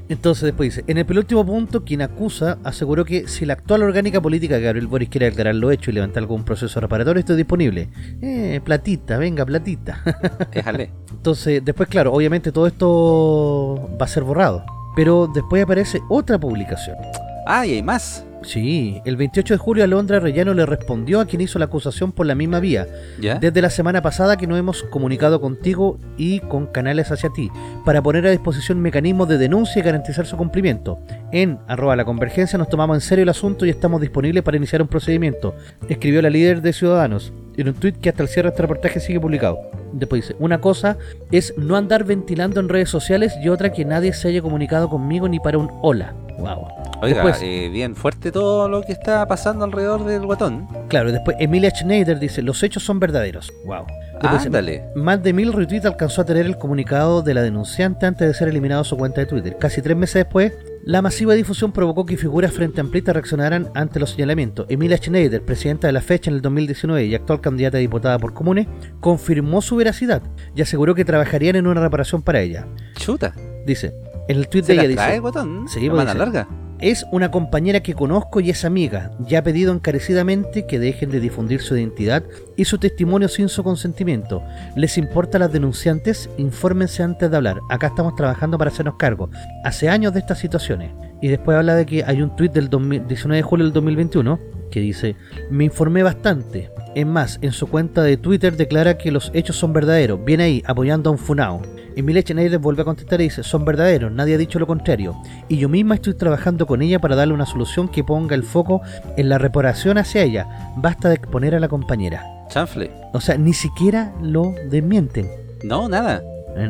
Entonces después dice, en el penúltimo punto, quien acusa aseguró que si la actual orgánica política de Gabriel Boris quiere aclarar lo hecho y levantar algún proceso reparatorio, esto es disponible. Eh, platita, venga, platita. Déjale. Entonces, después, claro, obviamente todo esto va a ser borrado. Pero después aparece otra publicación. Ah, y hay más. Sí, el 28 de julio Alondra Rellano le respondió a quien hizo la acusación por la misma vía. ¿Ya? Desde la semana pasada que nos hemos comunicado contigo y con canales hacia ti para poner a disposición mecanismos de denuncia y garantizar su cumplimiento. En arroba la convergencia nos tomamos en serio el asunto y estamos disponibles para iniciar un procedimiento, escribió la líder de Ciudadanos en un tuit que hasta el cierre de este reportaje sigue publicado. Después dice, una cosa es no andar ventilando en redes sociales y otra que nadie se haya comunicado conmigo ni para un hola. Wow. Oiga, Después- eh, bien fuerte todo lo que está pasando alrededor del guatón. Claro, después Emilia Schneider dice, los hechos son verdaderos. Wow. Después Ándale. Más de mil retweets alcanzó a tener el comunicado de la denunciante antes de ser eliminado su cuenta de Twitter. Casi tres meses después, la masiva difusión provocó que figuras frente a Amplita reaccionaran ante los señalamientos. Emilia Schneider, presidenta de la fecha en el 2019 y actual candidata a diputada por Comunes, confirmó su veracidad y aseguró que trabajarían en una reparación para ella. Chuta. Dice, en el tweet ¿Se de la ella dice... guatón? Sí, La pues mano dice- larga. Es una compañera que conozco y es amiga. Ya ha pedido encarecidamente que dejen de difundir su identidad y su testimonio sin su consentimiento. ¿Les importa a las denunciantes? Infórmense antes de hablar. Acá estamos trabajando para hacernos cargo. Hace años de estas situaciones. Y después habla de que hay un tuit del 2000 19 de julio del 2021 que dice, me informé bastante. Es más, en su cuenta de Twitter declara que los hechos son verdaderos. Viene ahí, apoyando a un funao. Emilia Schneider vuelve a contestar y dice, son verdaderos, nadie ha dicho lo contrario. Y yo misma estoy trabajando con ella para darle una solución que ponga el foco en la reparación hacia ella. Basta de exponer a la compañera. Chanfle. O sea, ni siquiera lo desmienten. No, nada.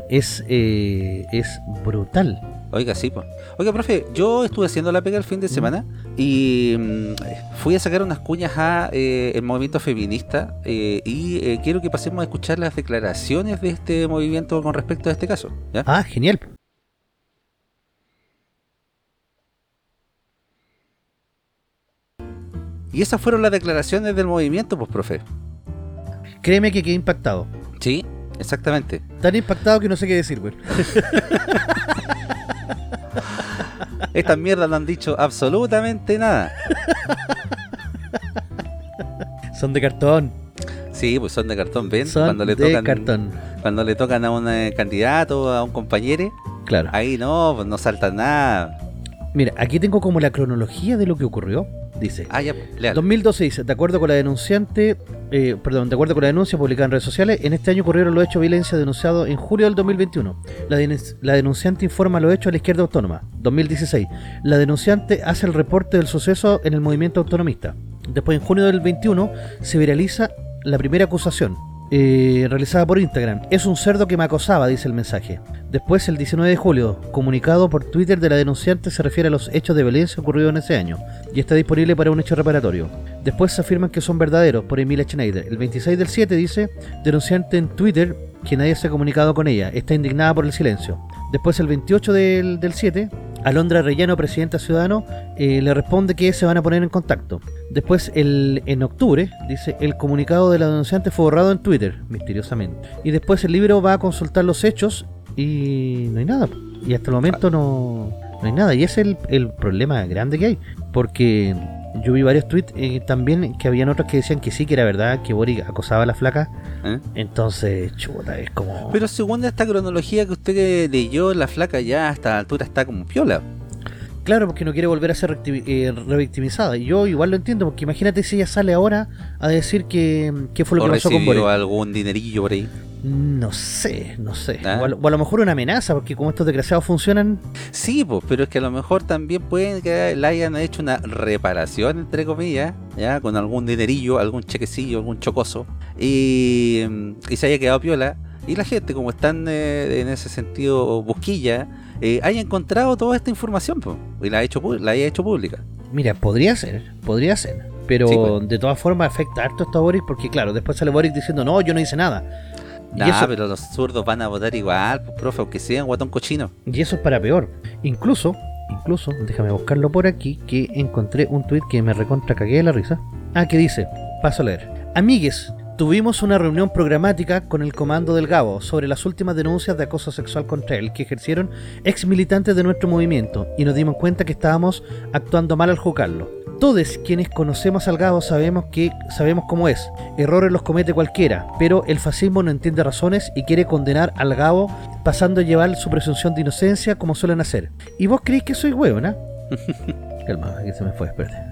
Es, eh, es brutal. Oiga, sí, pues. Oiga, profe, yo estuve haciendo la pega el fin de semana y mm, fui a sacar unas cuñas a eh, el movimiento feminista eh, y eh, quiero que pasemos a escuchar las declaraciones de este movimiento con respecto a este caso. ¿ya? Ah, genial. Y esas fueron las declaraciones del movimiento, pues, profe. Créeme que quedé impactado. Sí, exactamente. Tan impactado que no sé qué decir, güey. Estas mierdas no han dicho absolutamente nada. Son de cartón. Sí, pues son de cartón, ven. Son cuando le de tocan, cartón. cuando le tocan a un eh, candidato, a un compañero, Claro. Ahí no, pues no salta nada. Mira, aquí tengo como la cronología de lo que ocurrió. Dice. Ah, ya, leal. 2012 dice, de acuerdo con la denunciante, eh, perdón, de acuerdo con la denuncia publicada en redes sociales, en este año ocurrieron los hechos de violencia denunciados en julio del 2021. La, denun- la denunciante informa los hechos a la izquierda autónoma. 2016. La denunciante hace el reporte del suceso en el movimiento autonomista. Después, en junio del 21, se viraliza la primera acusación. Eh, realizada por Instagram. Es un cerdo que me acosaba, dice el mensaje. Después, el 19 de julio, comunicado por Twitter de la denunciante se refiere a los hechos de violencia ocurridos en ese año y está disponible para un hecho reparatorio. Después se afirman que son verdaderos por Emilia Schneider. El 26 del 7 dice, denunciante en Twitter que nadie se ha comunicado con ella, está indignada por el silencio. Después el 28 del, del 7, Alondra Rellano, presidenta ciudadano, eh, le responde que se van a poner en contacto. Después el, en octubre, dice, el comunicado de la denunciante fue borrado en Twitter, misteriosamente. Y después el libro va a consultar los hechos y no hay nada. Y hasta el momento no, no hay nada. Y ese es el, el problema grande que hay. Porque yo vi varios tweets eh, también que habían otros que decían que sí, que era verdad, que Boric acosaba a la flaca. ¿Eh? Entonces, chuta, es como... Pero según esta cronología que usted leyó, la flaca ya a esta altura está como piola. Claro, porque no quiere volver a ser eh, revictimizada. Y yo igual lo entiendo, porque imagínate si ella sale ahora a decir que, que fue lo o que pasó con Boric. algún dinerillo por ahí. No sé, no sé. Ah. O, a, o a lo mejor una amenaza, porque como estos desgraciados funcionan, Sí, pues, pero es que a lo mejor también pueden que le hayan hecho una reparación, entre comillas, ya, con algún dinerillo, algún chequecillo, algún chocoso, y, mm, y se haya quedado piola. Y la gente, como están eh, en ese sentido busquilla, eh, haya encontrado toda esta información pues, y la, ha hecho, la haya hecho pública. mira, podría ser, podría ser. Pero Sí, pues. de todas formas afecta harto esto a Boric, porque claro, después sale Boric diciendo, no, yo no hice nada. Y, Nah, eso, pero los zurdos van a votar igual, pues, profe, aunque sean guatón cochino. y eso es para peor. Incluso, incluso, déjame buscarlo por aquí, que encontré un tweet que me recontra cagué de la risa. Ah, que dice, paso a leer. Amigues, tuvimos una reunión programática con el comando del Gabo sobre las últimas denuncias de acoso sexual contra él que ejercieron ex militantes de nuestro movimiento y nos dimos cuenta que estábamos actuando mal al juzgarlo. Todos quienes conocemos al Gabo sabemos que sabemos cómo es. Errores los comete cualquiera, pero el fascismo no entiende razones y quiere condenar al Gabo pasando a llevar su presunción de inocencia como suelen hacer. ¿Y vos creéis que soy hueona? Calma, que se me fue, espérate.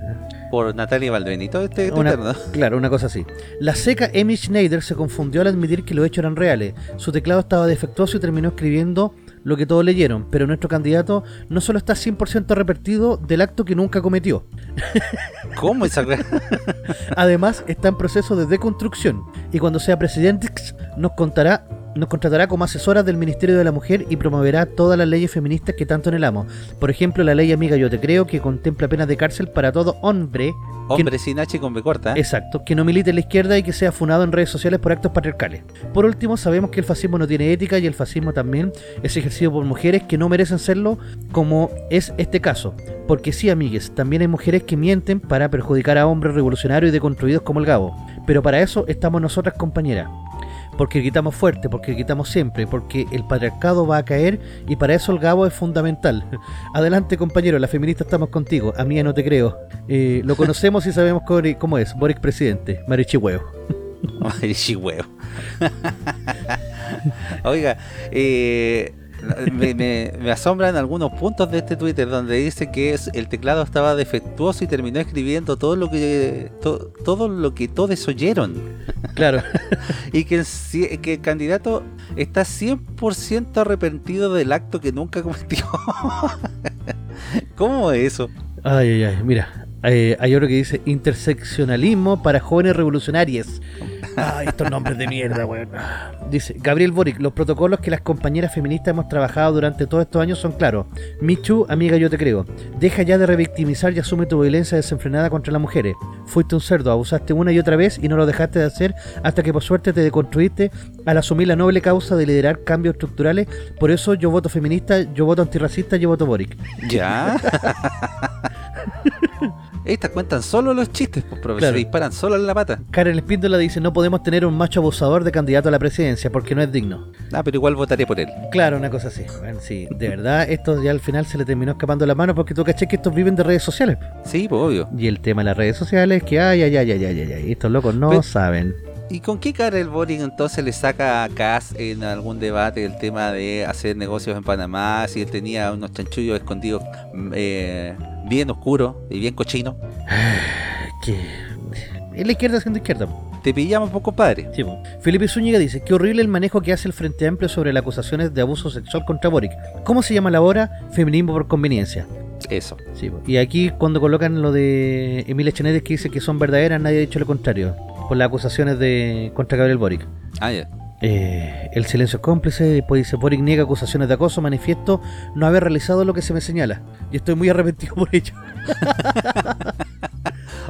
Por Natalia Valbenito, este Una- Twitter, ¿no? Claro, una cosa así. La seca Amy Schneider se confundió al admitir que los hechos eran reales. Su teclado estaba defectuoso y terminó escribiendo lo que todos leyeron, pero nuestro candidato no solo está 100% arrepentido del acto que nunca cometió, ¿Cómo esa además está en proceso de deconstrucción y cuando sea presidente nos contará nos contratará como asesora del Ministerio de la Mujer y promoverá todas las leyes feministas que tanto anhelamos. Por ejemplo, la ley Amiga Yo Te Creo, que contempla penas de cárcel para todo hombre Hombre sin H y con B corta. ¿eh? Exacto, que no milite en la izquierda y que sea funado en redes sociales por actos patriarcales. Por último, sabemos que el fascismo no tiene ética y el fascismo también es ejercido por mujeres que no merecen serlo, como es este caso. Porque sí, amigues, también hay mujeres que mienten para perjudicar a hombres revolucionarios y deconstruidos como el Gabo. Pero para eso estamos nosotras, compañeras. Porque gritamos fuerte, porque gritamos siempre, porque el patriarcado va a caer y para eso el Gabo es fundamental. Adelante, compañero, las feministas estamos contigo. A mí no te creo. Eh, lo conocemos y sabemos cómo es. Boric presidente, Marichi Huevo. Ay, sí, huevo. Oiga, eh, me, me- me asombran algunos puntos de este Twitter donde dice que es- el teclado estaba defectuoso y terminó escribiendo todo lo que to- todo lo que todos oyeron Claro, y que el, ci- que el candidato está 100% arrepentido del acto que nunca cometió. ¿Cómo es eso? ay, ay, ay, mira. eh, hay otro que dice interseccionalismo para jóvenes revolucionarias. Ay, estos nombres de mierda, weón. Dice Gabriel Boric, los protocolos que las compañeras feministas hemos trabajado durante todos estos años son claros. Michu, amiga, yo te creo. Deja ya de revictimizar y asume tu violencia desenfrenada contra las mujeres. Fuiste un cerdo, abusaste una y otra vez y no lo dejaste de hacer hasta que por suerte te deconstruiste al asumir la noble causa de liderar cambios estructurales. Por eso yo voto feminista, yo voto antirracista, yo voto Boric. ¿Ya? Estas cuentan solo los chistes, pues, profe, Claro. se disparan solo en la pata. Karen Espíndola dice, no podemos tener un macho abusador de candidato a la presidencia porque no es digno. Ah, pero igual votaré por él. Claro, una cosa así. Bueno, sí, de verdad, esto ya al final se le terminó escapando la mano porque tú caché que estos viven de redes sociales. Sí, pues obvio. Y el tema de las redes sociales es que, ay, ay, ay, ay, ay, ay, ay, estos locos no Pero- saben. ¿Y con qué cara el Boric entonces le saca a Kass en algún debate el tema de hacer negocios en Panamá? Si él tenía unos chanchullos escondidos mm, eh, bien oscuros y bien cochinos. que es la izquierda siendo izquierda. Te pillamos poco padre. Sí, po. Felipe Zúñiga dice, qué horrible el manejo que hace el Frente Amplio sobre las acusaciones de abuso sexual contra Boric. ¿Cómo se llama la hora? Feminismo por conveniencia. Eso. Sí, po. y aquí cuando colocan lo de Emilia Chenedes que dice que son verdaderas, nadie ha dicho lo contrario. Por las acusaciones de contra Gabriel Boric. Ah, ya. Eh, el silencio es cómplice, después dice Boric niega acusaciones de acoso, manifiesto no haber realizado lo que se me señala. Y estoy muy arrepentido por ello.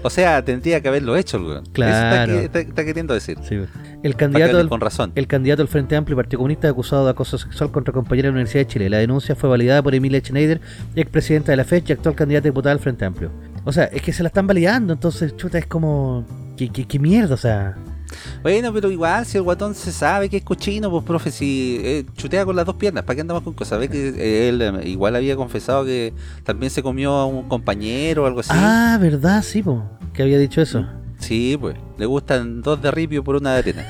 O sea, tendría que haberlo hecho weón. Claro. Eso está, está- está queriendo decir. Sí, el candidato del, con razón. El candidato del Frente Amplio y Partido Comunista acusado de acoso sexual contra compañera de la Universidad de Chile. La denuncia fue validada por Emilia Schneider, expresidenta de la FED y actual candidata diputada del Frente Amplio. O sea, es que se la están validando, entonces, chuta, es como... ¿Qué, qué, qué mierda? O sea... Bueno, pero igual, si el guatón se sabe que es cochino, pues profe, si eh, chutea con las dos piernas, ¿para qué andamos con cosas? Ve que eh, él eh, igual había confesado que también se comió a un compañero o algo así. Ah, ¿verdad? Sí, po, que había dicho eso. Sí, pues, le gustan dos de ripio por una de arena.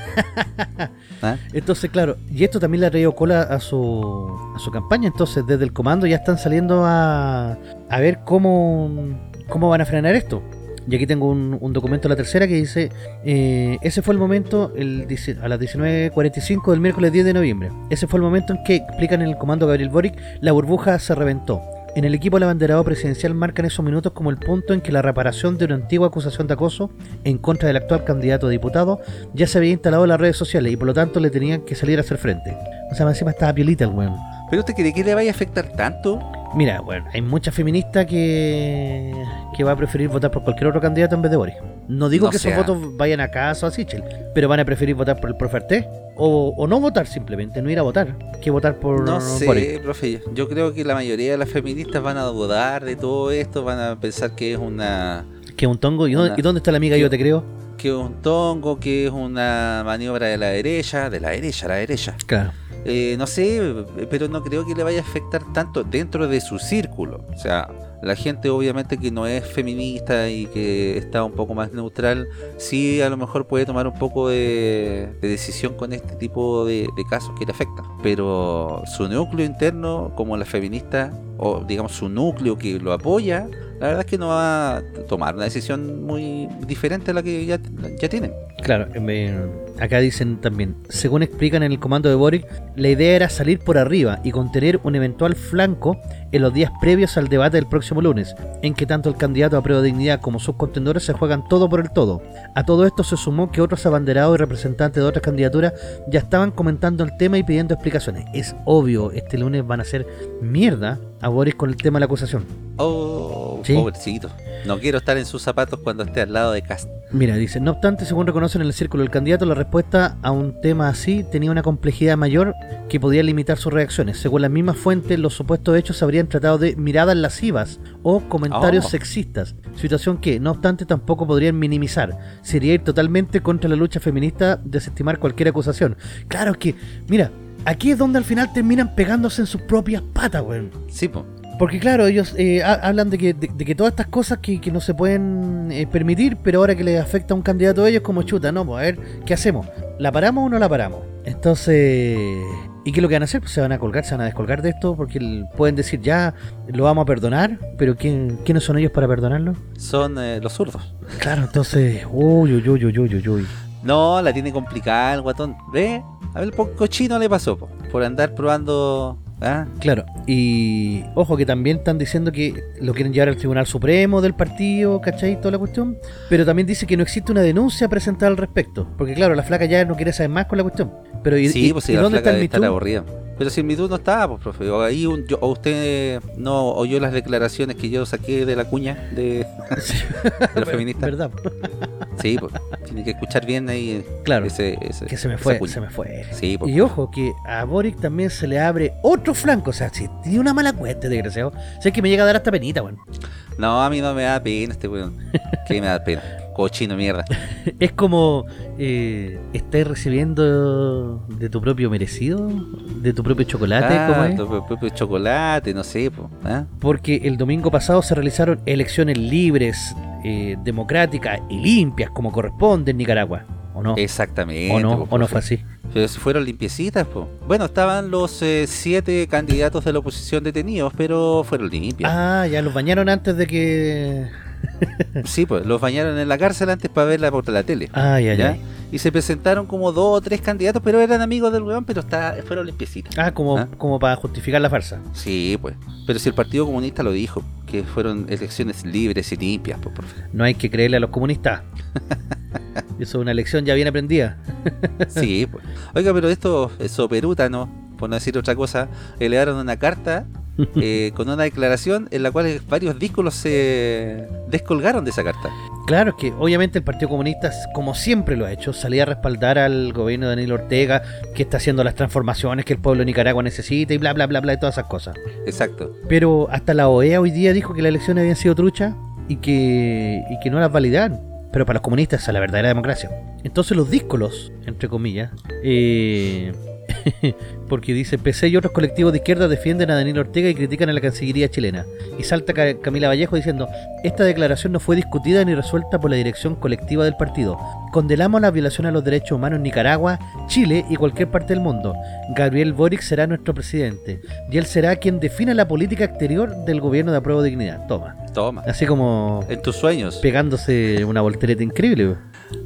¿Ah? Entonces, claro, y esto también le ha traído cola a su, a su campaña. Entonces, desde el comando ya están saliendo a, a ver cómo, cómo van a frenar esto. Y aquí tengo un, un documento la tercera que dice: eh, Ese fue el momento, el, a las 19.45 del miércoles 10 de noviembre. Ese fue el momento en que, explican en el comando Gabriel Boric, la burbuja se reventó. En el equipo del abanderado presidencial marcan esos minutos como el punto en que la reparación de una antigua acusación de acoso en contra del actual candidato a diputado ya se había instalado en las redes sociales y por lo tanto le tenían que salir a hacer frente. O sea, encima estaba piolita el weón. ¿Pero usted cree que le vaya a afectar tanto? Mira, bueno, hay mucha feminista que, que va a preferir votar por cualquier otro candidato en vez de Boris. No digo No que sea. esos votos vayan a casa o a Sichel, pero van a preferir votar por el profe Artés o, o no votar simplemente, no ir a votar, que votar por No sé, profe. Yo creo que la mayoría de las feministas van a dudar de todo esto, van a pensar que es una Que un tongo. ¿Y dónde, Una- y dónde está la amiga? Yo te creo. que es un tongo, que es una maniobra de la derecha, de la derecha, la derecha. Claro. Eh, no sé, pero no creo que le vaya a afectar tanto dentro de su círculo. O sea, la gente obviamente que no es feminista y que está un poco más neutral, sí a lo mejor puede tomar un poco de, de decisión con este tipo de, de casos que le afectan. Pero su núcleo interno, como la feminista, o digamos su núcleo que lo apoya, la verdad es que no va a tomar una decisión muy diferente a la que ya, ya tienen. Claro, me- acá dicen también, según explican en el comando de Boric, la idea era salir por arriba y contener un eventual flanco en los días previos al debate del próximo lunes, en que tanto el candidato a prueba de dignidad como sus contendores se juegan todo por el todo. A todo esto se sumó que otros abanderados y representantes de otras candidaturas ya estaban comentando el tema y pidiendo explicaciones. Es obvio, este lunes van a hacer mierda a Boris con el tema de la acusación. Oh, Sí. pobrecito. No quiero estar en sus zapatos cuando esté al lado de Cast. Mira, dice, no obstante, según reconocen en el círculo del candidato, la respuesta a un tema así tenía una complejidad mayor que podía limitar sus reacciones. Según las mismas fuentes, los supuestos hechos se habrían tratado de miradas lascivas o comentarios Oh. sexistas, situación que, no obstante, tampoco podrían minimizar. Sería ir totalmente contra la lucha feminista desestimar cualquier acusación. Claro que, mira, aquí es donde al final terminan pegándose en sus propias patas, weón. Sí, po. Porque claro, ellos eh, ha- hablan de que, de, de que todas estas cosas que, que no se pueden eh, permitir, pero ahora que les afecta a un candidato a ellos como chuta, no, pues a ver, ¿qué hacemos? ¿La paramos o no la paramos? Entonces, ¿y qué es lo que van a hacer? Pues se van a colgar, se van a descolgar de esto, porque pueden decir ya, lo vamos a perdonar, pero ¿quién, ¿quiénes son ellos para perdonarlo? Son eh, los zurdos. Claro, entonces, uy, uy, uy, uy, uy, uy, uy. No, la tiene complicada el guatón. ¿Ve? A ver, poco cochino le pasó, po, por andar probando. ¿ah? Claro, y ojo que también están diciendo que lo quieren llevar al Tribunal Supremo del partido, ¿cachai? Toda la cuestión. Pero también dice que no existe una denuncia presentada al respecto. Porque claro, la flaca ya no quiere saber más con la cuestión. Pero ¿y, Sí, y- pues y si la dónde flaca está el debe estar aburrida. Pero si el MeToo no estaba, pues, profe. O, ahí un- yo- o usted no oyó las declaraciones que yo saqué de la cuña de, de los feministas. ¿Verdad? Sí, pues. Tiene que escuchar bien ahí Claro. ese, ese- Que se me fue, se me fue. Sí, pues. Y ojo que a Boric también se le abre otro flanco. O sea, si tiene una mala cuenta, desgraciado. O sea, que me llega a dar hasta penita, weón. No, a mí no me da pena este weón. ¿Qué me da pena? Cochino mierda. Es como eh, estás recibiendo de tu propio merecido, de tu propio chocolate, ¿cómo Ah, es? tu propio chocolate, no sé, po, ¿ah? porque el domingo pasado se realizaron elecciones libres, eh, democráticas y limpias como corresponde en Nicaragua. ¿o no? Exactamente. ¿O no, o no fue así? Pero fueron limpiecitas, pues. Bueno, estaban los eh, siete candidatos de la oposición detenidos, pero fueron limpios. Ah, ya los bañaron antes de que... Sí, pues, los bañaron en la cárcel antes para verla por la tele. Ah, ya, ¿ya? Y se presentaron como dos o tres candidatos, pero eran amigos del weón, pero está, fueron limpiecitas. Ah, como, ¿Ah? como para justificar la farsa. Sí, pues. Pero si el Partido Comunista lo dijo, que fueron elecciones libres y limpias, pues, profe. No hay que creerle a los comunistas. Eso es una lección ya bien aprendida. Sí, pues. Oiga, pero estos soperútanos, por no decir otra cosa, elevaron una carta eh, con una declaración en la cual varios díscolos se descolgaron de esa carta. Claro, es que obviamente el Partido Comunista, como siempre lo ha hecho, salía a respaldar al gobierno de Daniel Ortega, que está haciendo las transformaciones que el pueblo de Nicaragua necesita y bla, bla, bla, bla, y todas esas cosas. Exacto. Pero hasta la OEA hoy día dijo que las elecciones habían sido truchas y que, y que no las validaron. Pero para los comunistas esa es la verdadera democracia. Entonces los díscolos, entre comillas, eh, porque dice PC y otros colectivos de izquierda defienden a Daniel Ortega y critican a la Cancillería chilena. Y salta Ca- Camila Vallejo diciendo, esta declaración no fue discutida ni resuelta por la dirección colectiva del partido. Condenamos la violación a los derechos humanos en Nicaragua, Chile y cualquier parte del mundo. Gabriel Boric será nuestro presidente y él será quien defina la política exterior del gobierno de apruebo de dignidad. Toma. Toma. Así como En tus sueños. pegándose una voltereta increíble.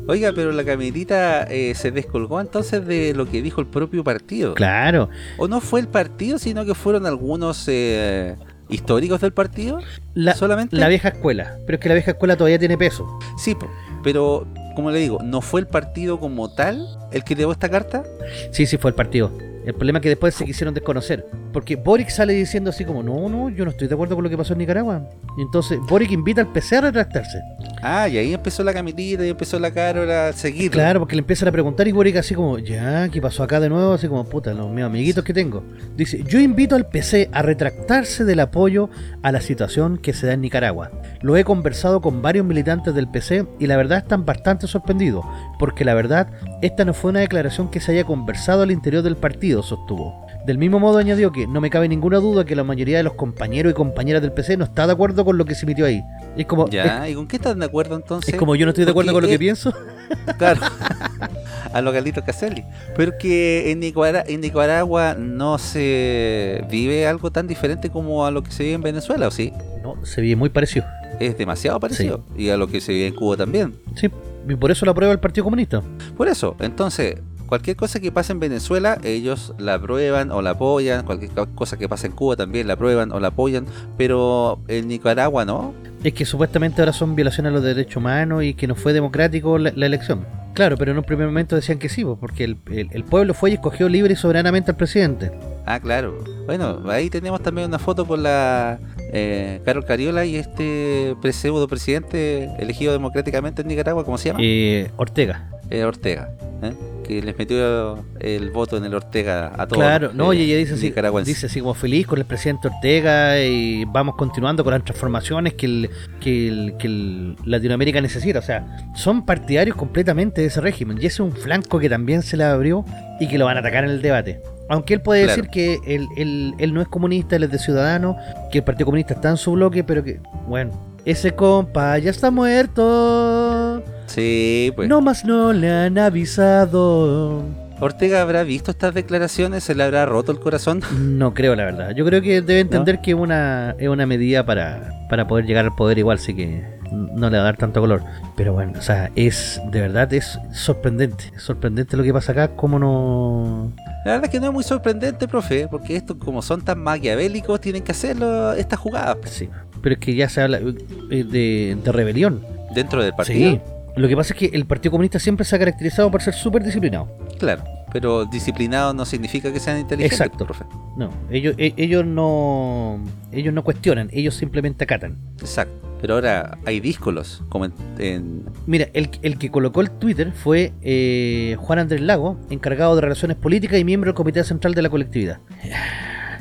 Oiga, pero la camerita eh, se descolgó entonces de lo que dijo el propio partido. Claro. O no fue el partido, sino que fueron algunos eh, históricos del partido. La, solamente. la vieja escuela. Pero es que la vieja escuela todavía tiene peso. Sí, pero como le digo, no fue el partido como tal el que llevó esta carta. Sí, sí, fue el partido. El problema es que después se quisieron desconocer. Porque Boric sale diciendo así como, no, no, yo no estoy de acuerdo con lo que pasó en Nicaragua. Y entonces Boric invita al PC a retractarse. Ah, y ahí empezó la camitita y empezó la Carola a seguir. Claro, porque le empiezan a preguntar y Boric así como, ya, ¿qué pasó acá de nuevo? Así como, puta, los mis amiguitos que tengo. Dice, yo invito al PC a retractarse del apoyo a la situación que se da en Nicaragua. Lo he conversado con varios militantes del PC y la verdad están bastante sorprendidos, porque la verdad, esta no fue una declaración que se haya conversado al interior del partido, sostuvo. Del mismo modo añadió que no me cabe ninguna duda que la mayoría de los compañeros y compañeras del PC no está de acuerdo con lo que se emitió ahí. Y es como, es, Ya, ¿y con qué están de acuerdo entonces? es como yo no estoy de acuerdo Porque con lo que pienso. Claro. a los Galitos Caselli. Porque en Nicaragua, en Nicaragua no se vive algo tan diferente como a lo que se vive en Venezuela, ¿o sí? No, se ve muy parecido. Es demasiado parecido. Y a lo que se vive en Cuba también. Sí, y por eso lo aprueba el Partido Comunista. Por eso, entonces, cualquier cosa que pase en Venezuela, ellos la aprueban o la apoyan. Cualquier co- cosa que pase en Cuba también la aprueban o la apoyan. Pero en Nicaragua no. Es que supuestamente ahora son violaciones a los derechos humanos y que no fue democrático la, la elección. Claro, pero en un primer momento decían que sí, porque el, el- el pueblo fue y escogió libre y soberanamente al presidente. Ah, claro. Bueno, ahí tenemos también una foto con la eh, Carol Cariola y este pseudo presidente elegido democráticamente en Nicaragua, ¿cómo se llama? Eh, Ortega. Eh, Ortega. ¿eh? Que les metió el voto en el Ortega a todos. Claro, no, eh, y ella dice así, dice así como feliz con el presidente Ortega y vamos continuando con las transformaciones que, el, que, el- que el Latinoamérica necesita. O sea, son partidarios completamente de ese régimen y ese es un flanco que también se le abrió y que lo van a atacar en el debate. Aunque él puede Claro. decir que él, él- él no es comunista, él es de ciudadano, que el Partido Comunista está en su bloque, pero que, bueno, ese compa ya está muerto. Sí, pues. No más no le han avisado. Ortega habrá visto estas declaraciones, se le habrá roto el corazón. No creo, la verdad. Yo creo que debe entender que es una, es una medida para, para poder llegar al poder igual, así que no le va a dar tanto color. Pero bueno, o sea, es de verdad, es sorprendente. Es sorprendente lo que pasa acá, como no... La verdad es que no es muy sorprendente, profe, porque estos como son tan maquiavélicos tienen que hacerlo estas jugadas Sí. Pero es que ya se habla eh, de, de rebelión. dentro del partido. Sí. Lo que pasa es que el Partido Comunista siempre se ha caracterizado por ser súper disciplinado. Claro, pero disciplinado no significa que sean inteligentes, Exacto. profe. No, ellos, e- ellos no ellos no cuestionan, ellos simplemente acatan. Exacto. Pero ahora hay díscolos, como en, en- Mira, el, el que colocó el Twitter fue eh, Juan Andrés Lago, encargado de Relaciones Políticas y miembro del Comité Central de la colectividad.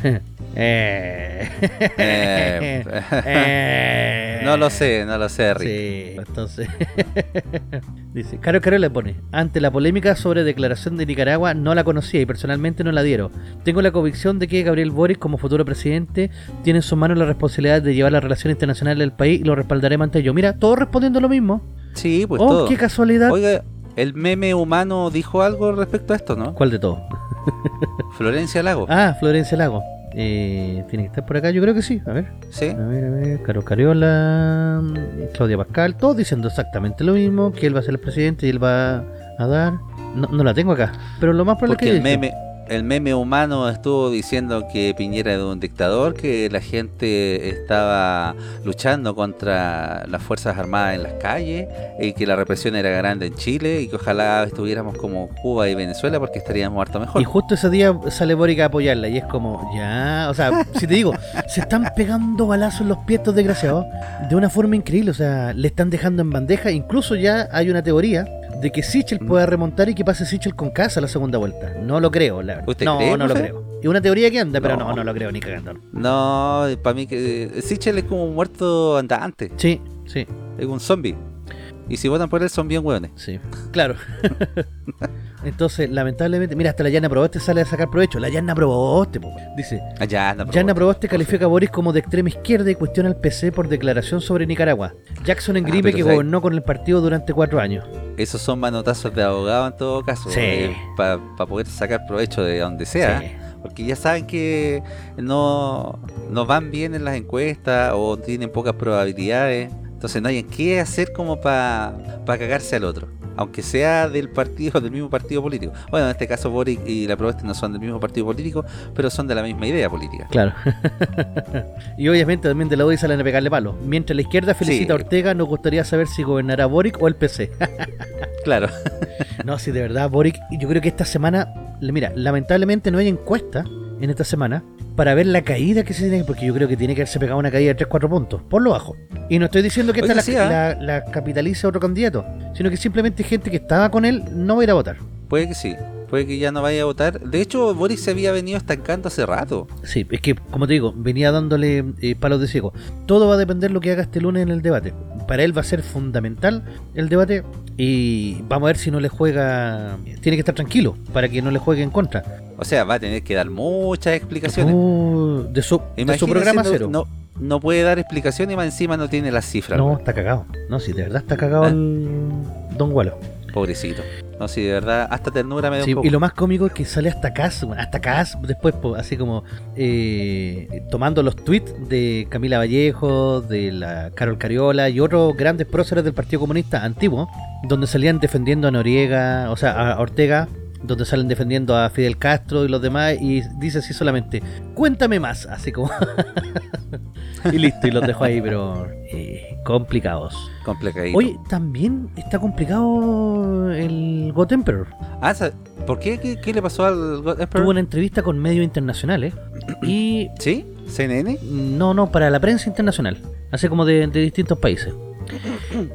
Eh. Eh, Eh. no lo sé, no lo sé, Rick. Sí, entonces. Dice, Caro Caro le pone, ante la polémica sobre declaración de Nicaragua, no la conocía y personalmente no la dieron. Tengo la convicción de que Gabriel Boric, como futuro presidente, tiene en sus manos la responsabilidad de llevar las relaciones internacionales del país y lo respaldaremos ante ello. Mira, todos respondiendo lo mismo. Sí, pues oh, todo. qué casualidad. Oiga, El meme humano dijo algo respecto a esto, ¿no? ¿Cuál de todos? Florencia Lago. Ah, Florencia Lago. Eh, Tiene que estar por acá, yo creo que sí. A ver, Sí. a ver, a ver. Caro Cariola, Claudia Pascal, todos diciendo exactamente lo mismo: que él va a ser el presidente y él va a dar. No, no la tengo acá, pero lo más probable Porque es que. el meme, el meme humano estuvo diciendo que Piñera era un dictador, que la gente estaba luchando contra las Fuerzas Armadas en las calles y que la represión era grande en Chile y que ojalá estuviéramos como Cuba y Venezuela porque estaríamos harto mejor. Y justo ese día sale Boric a apoyarla y es como, ya, o sea, si te digo, se están pegando balazos en los pies estos desgraciados de una forma increíble, o sea, le están dejando en bandeja, incluso ya hay una teoría de que Sichel pueda remontar y que pase Sichel con casa la segunda vuelta. No lo creo, la ¿Usted no, cree, no lo creo. Es una teoría que anda, pero no, No. no lo creo ni cagando. No, para mí que Sichel es como un muerto andante, Sí, sí, es un zombie. Y si votan por él son bien hueones. sí. Claro. Entonces, lamentablemente, mira, hasta la Yana Proboste sale a sacar provecho. La Yana Proboste, po, dice, anda. Yana Proboste califica a Boris como de extrema izquierda y cuestiona al PC por declaración sobre Nicaragua. Jackson en Ah, que gobernó con el partido durante cuatro años. Esos son manotazos de abogado en todo caso. Sí. Para poder sacar provecho de donde sea. Sí. Porque ya saben que no, no van bien en las encuestas o tienen pocas probabilidades. Entonces no hay en qué hacer como para cagarse al otro. Aunque sea del partido, del mismo partido político. Bueno, en este caso Boric y la Proboste no son del mismo partido político, pero son de la misma idea política. Claro. y obviamente también de la UDI salen a pegarle palo. Mientras la izquierda felicita Sí. a Ortega, nos gustaría saber si gobernará Boric o el PC. Claro. no, si de verdad Boric, yo creo que esta semana, mira, lamentablemente no hay encuesta en esta semana para ver la caída que se tiene, porque yo creo que tiene que haberse pegado una caída de 3-4 puntos, por lo bajo. Y no estoy diciendo que esta la- la capitalice otro candidato, sino que simplemente gente que estaba con él no va a ir a votar. Puede que sí. Puede que ya no vaya a votar. De hecho, Boris se había venido estancando hace rato. Sí, es que, como te digo, venía dándole eh, palos de ciego. Todo va a depender de lo que haga este lunes en el debate. Para él va a ser fundamental el debate y vamos a ver si no le juega... Tiene que estar tranquilo para que no le juegue en contra. O sea, va a tener que dar muchas explicaciones. Uh, de, su, de su Imagínense, programa no- cero. No, no puede dar explicaciones y más encima no tiene las cifras. No, está cagado. No, sí, de verdad está cagado Ah. el Don Gualo. Pobrecito. No, sí, de verdad, hasta ternura me da Sí, un poco. y lo más cómico es que sale hasta Cas, hasta Cas después, así como eh, tomando los tweets de Camila Vallejo, de la Carol Cariola y otros grandes próceres del Partido Comunista antiguo, donde salían defendiendo a Noriega, o sea, a Ortega, donde salen defendiendo a Fidel Castro y los demás, y dice así solamente, cuéntame más, así como... y listo, y los dejo ahí, pero eh, complicados. Complicadito. Oye, también está complicado el God Emperor. Ah, ¿por qué? ¿Qué, qué le pasó al God Emperor? Tuvo una entrevista con medios internacionales y ¿Sí? ¿CNN? no, no, para la prensa internacional, así como de, de distintos países.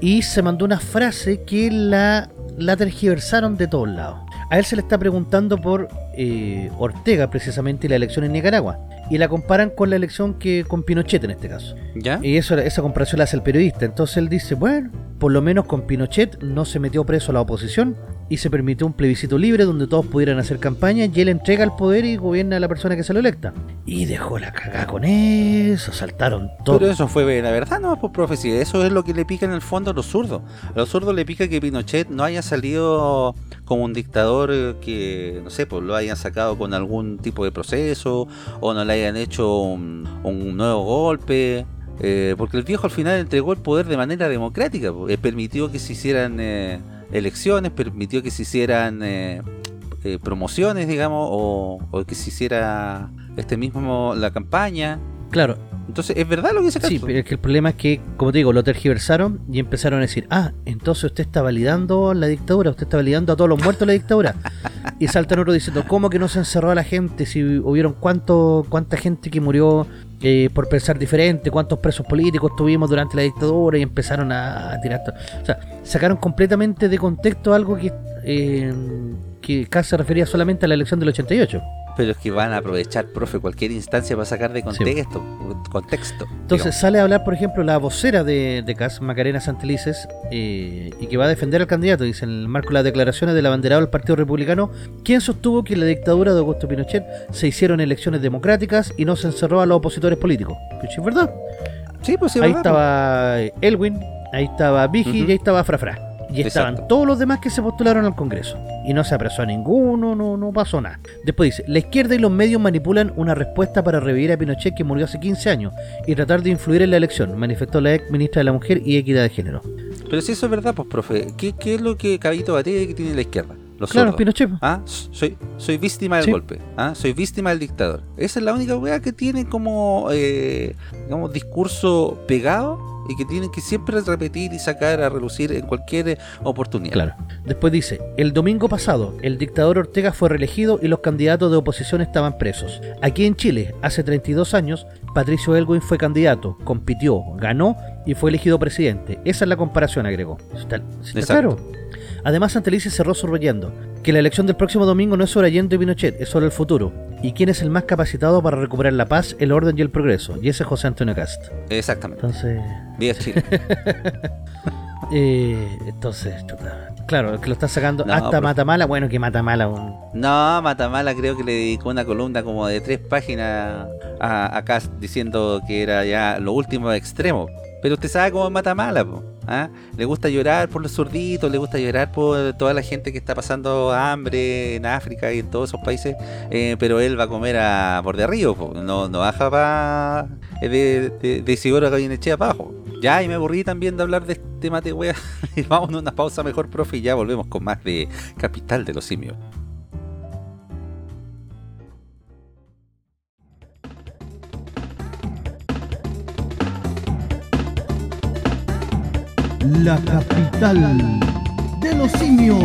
Y se mandó una frase que la, la tergiversaron de todos lados. A él se le está preguntando por eh, Ortega precisamente y la elección en Nicaragua. Y la comparan con la elección que con Pinochet en este caso. ¿Ya? Y eso, esa comparación la hace el periodista. Entonces él dice, bueno, por lo menos con Pinochet no se metió preso a la oposición y se permitió un plebiscito libre donde todos pudieran hacer campaña y él entrega el poder y gobierna a la persona que se lo electa. Y dejó la cagada con eso, saltaron todos. Pero eso fue la verdad, no por profecía. Eso es lo que le pica en el fondo a los zurdos. A los zurdos le pica que Pinochet no haya salido como un dictador que, no sé, pues lo hayan sacado con algún tipo de proceso o no le hayan hecho un, nuevo golpe. eh, porque el viejo al final entregó el poder de manera democrática. eh, permitió que se hicieran eh, elecciones, permitió que se hicieran eh, eh, promociones, digamos, o, o que se hiciera este mismo la campaña. Claro, Entonces, ¿es verdad lo que dice sí, Castro? pero es que el problema es que, como te digo, lo tergiversaron y empezaron a decir, ah, entonces usted está validando la dictadura, usted está validando a todos los muertos de la dictadura. y saltan otros diciendo, ¿cómo que no se encerró a la gente? Si hubieron cuánto, cuánta gente que murió eh, por pensar diferente, cuántos presos políticos tuvimos durante la dictadura y empezaron a, a tirar... to- O sea, sacaron completamente de contexto algo que, eh, que casi se refería solamente a la elección del 88. Pero es que van a aprovechar, profe, cualquier instancia para sacar de contexto. contexto Entonces sale a hablar, por ejemplo, la vocera de, de CAS, Macarena Santelices, eh, y que va a defender al candidato, dice en el marco de las declaraciones del abanderado del Partido Republicano, quien sostuvo que en la dictadura de Augusto Pinochet se hicieron elecciones democráticas y no se encerró a los opositores políticos. Pues es verdad. Sí, pues sí, ahí verdad, estaba eh, Elwin, ahí estaba Vigi y ahí estaba Frafra. Y estaban Exacto. todos los demás que se postularon al Congreso. Y no se apresó a ninguno, no, no pasó nada. Después dice, la izquierda y los medios manipulan una respuesta para revivir a Pinochet que murió hace 15 años y tratar de influir en la elección, manifestó la ex ministra de la Mujer y Equidad de Género. Pero si eso es verdad, pues, profe, ¿qué, qué es lo que Cabito Batalla que tiene la izquierda? Los Claro, zurdos. Pinochet. ¿Ah? Soy, soy víctima del Sí. golpe. ¿Ah? Soy víctima del dictador. Esa es la única weá que tiene como, eh, digamos, discurso pegado y que tienen que siempre repetir y sacar a relucir en cualquier eh, oportunidad. Claro. Después dice, el domingo pasado, el dictador Ortega fue reelegido y los candidatos de oposición estaban presos. Aquí en Chile, hace 32 años, Patricio Elwin fue candidato, compitió, ganó y fue elegido presidente. Esa es la comparación, agregó. ¿Está, claro? Además, Antelice cerró subrayando que la elección del próximo domingo no es sobre Allende y Pinochet, es sobre el futuro. ¿Y quién es el más capacitado para recuperar la paz, el orden y el progreso? Y ese es José Antonio Cast. Exactamente. Entonces... Viva Chile. Eh, entonces, claro, que lo está sacando No, hasta pero- Matamala, bueno, que Matamala, un- No, Matamala creo que le dedicó una columna como de tres páginas a, a Cast diciendo que era ya lo último extremo. Pero usted sabe cómo es Matamala, po, ¿ah? Le gusta llorar por los zurditos, le gusta llorar por toda la gente que está pasando hambre en África y en todos esos países, eh, pero él va a comer a por de arriba, no, baja para de, de, de Isidoro Gallinechea para abajo. Ya, y me aburrí también de hablar de este mate wea. Vamos a una pausa mejor, profe, y ya volvemos con más de Capital de los Simios. La capital de los simios.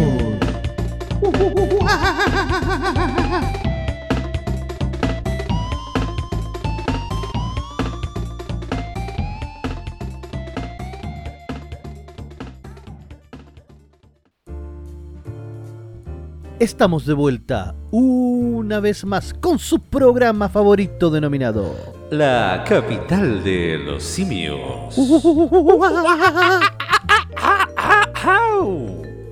Estamos de vuelta una vez más con su programa favorito denominado La capital de los simios.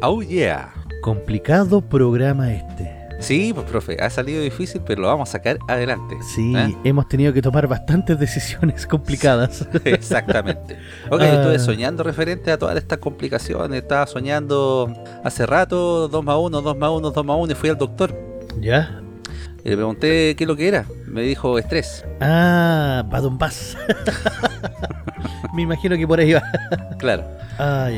Oh yeah. Complicado programa este. Sí, pues profe, ha salido difícil, pero lo vamos a sacar adelante. Sí, ¿Eh? hemos tenido que tomar bastantes decisiones complicadas. Exactamente. Ok, Ah. estuve soñando referente a todas estas complicaciones. Estaba soñando hace rato, 2 más 1, 2 más 1, 2 más 1, y fui al doctor. ¿Ya? Y le pregunté qué es lo que era. Me dijo estrés. Ah, Badombás. Me imagino que por ahí va. Claro. Ah.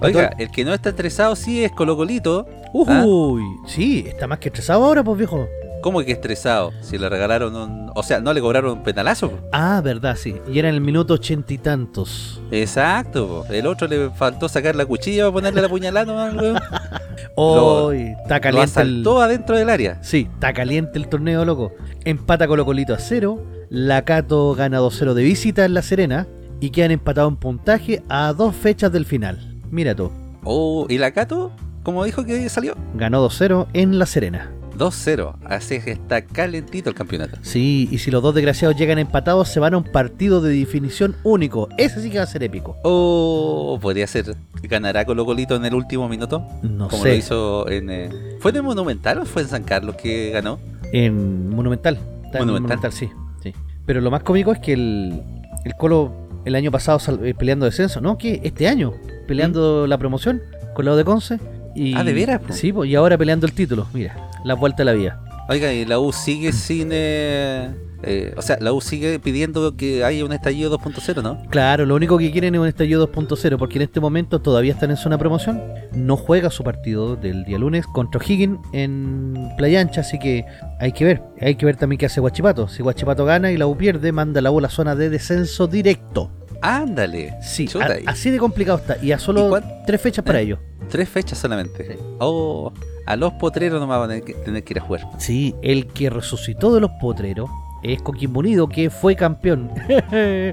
Oiga, el que no está estresado sí es Colocolito. Uy, sí, está más que estresado ahora, pues viejo. ¿Cómo que estresado? Si le regalaron un... O sea, ¿no le cobraron un penalazo? Ah, verdad, sí. Y era en el minuto ochenta y tantos. Exacto, po. el otro le faltó sacar la cuchilla para ponerle la puñalada nomás, weón. Hoy está caliente el... asaltó adentro del área. Sí, está caliente el torneo, loco. Empata Colo Colito a cero. La Cato gana 2-0 de visita en La Serena. Y quedan empatados en puntaje a dos fechas del final. Mira tú, Oh, ¿y la Cato? ¿Cómo dijo que salió? ganó 2-0 en La Serena. 2-0, así que está calentito el campeonato. Sí, y si los dos desgraciados llegan empatados, se van a un partido de definición único. Ese sí que va a ser épico. Oh, podría ser. ¿Ganará Colo Colito en el último minuto? No Como sé. lo hizo en... eh, ¿Fue en el Monumental o fue en San Carlos que ganó? En Monumental. Está en Monumental. Monumental, sí, sí. Pero lo más cómico es que el, el Colo el año pasado eh, peleando descenso, ¿no? que Este año peleando la promoción con lado de Conce. Y, ¿Mm? Ah, ¿de veras, po? Sí, po, y ahora peleando el título. Mira, la vuelta a la vida. Oiga, y la U sigue sin... eh, eh, o sea, la U sigue pidiendo que haya un estallido 2.0, ¿no? Claro, lo único que quieren es un estallido 2.0 porque en este momento todavía están en zona promoción. No juega su partido del día lunes contra O'Higgins en Playa Ancha, así que hay que ver. Hay que ver también qué hace Guachipato. Si Guachipato gana y la U pierde, manda la U a la zona de descenso directo. Ándale. Sí, a- así de complicado está. Y a solo ¿Y cuán- tres fechas para Eh. ello. Tres fechas solamente. Sí. Oh, a los potreros no van a tener que ir a jugar. Sí, el que resucitó de los potreros es Coquimbo Unido, que fue campeón.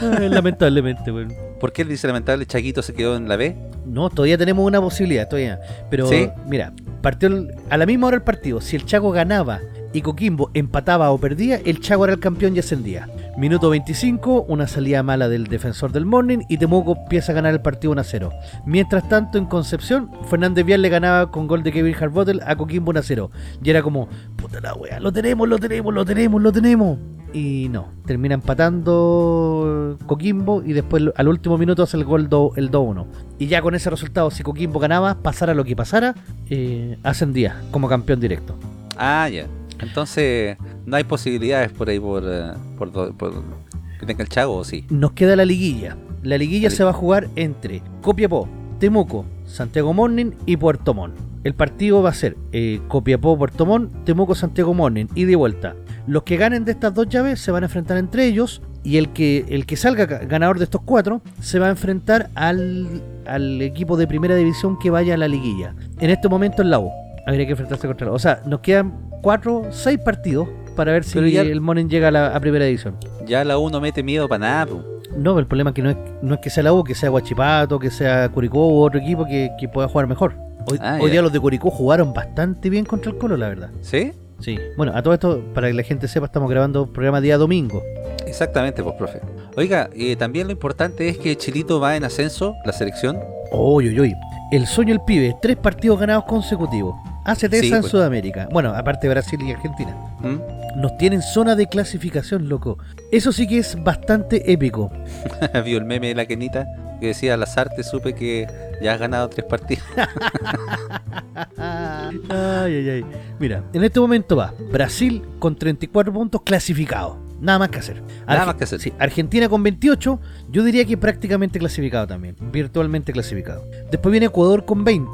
Lamentablemente, bueno. ¿Por qué el dice lamentable Chaquito se quedó en la B? No, todavía tenemos una posibilidad, todavía. Pero ¿Sí? mira, partió el- a la misma hora el partido. Si el Chaco ganaba y Coquimbo empataba o perdía, el Chaco era el campeón y ascendía. Minuto 25, una salida mala del defensor del Morning y Temuco empieza a ganar el partido 1 a 0. Mientras tanto, en Concepción, Fernández Vial le ganaba con gol de Kevin Harbottle a Coquimbo 1 a 0. Y era como, puta la wea, lo tenemos, lo tenemos, lo tenemos, lo tenemos. y no, termina empatando Coquimbo y después al último minuto hace el gol do- el 2-1. Y ya con ese resultado, si Coquimbo ganaba, pasara lo que pasara, eh, ascendía como campeón directo. Ah, ya. Entonces, no hay posibilidades por ahí por, eh, por, que tenga el Chago, ¿o sí? Nos queda la liguilla. La liguilla La se va a jugar entre Copiapó, Temuco, Santiago Morning y Puerto Montt. El partido va a ser eh, Copiapó, Puerto Montt, Temuco, Santiago Morning, y vuelta. Los que ganen de estas dos llaves se van a enfrentar entre ellos y el que, el que salga ga- ganador de estos cuatro se va a enfrentar al, al equipo de primera división que vaya a la liguilla. En este momento en la U. Habría que enfrentarse contra la U. O sea, nos quedan cuatro, seis partidos para ver si Pero ya- el Morning llega a, la, a primera división. Ya la U no mete miedo para nada. No, el problema es que no es, no es que sea la U, que sea Guachipato, que sea Curicó u otro equipo que, que pueda jugar mejor. Hoy, Ah, hoy día los de Curicó jugaron bastante bien contra el Colo, la verdad. ¿Sí? Sí. Bueno, a todo esto, para que la gente sepa, estamos grabando programa día domingo. Exactamente, pues, profe. Oiga, eh, también lo importante es que Chilito va en ascenso, la selección. Uy, uy, uy. El sueño del pibe, tres partidos ganados consecutivos. ACT Sí, en pues. Sudamérica. Bueno, aparte de Brasil y Argentina. ¿Mm? Nos tienen zona de clasificación, loco. Eso sí que es bastante épico. Vio el meme de la Kenita que decía las artes, supe que ya has ganado tres partidos. Ay, ay, ay. Mira, en este momento va Brasil con 34 puntos clasificado. Nada más que hacer. Nada Arge- más que hacer. sí, Argentina con 28, yo diría que prácticamente clasificado también. Virtualmente clasificado. Después viene Ecuador con 20.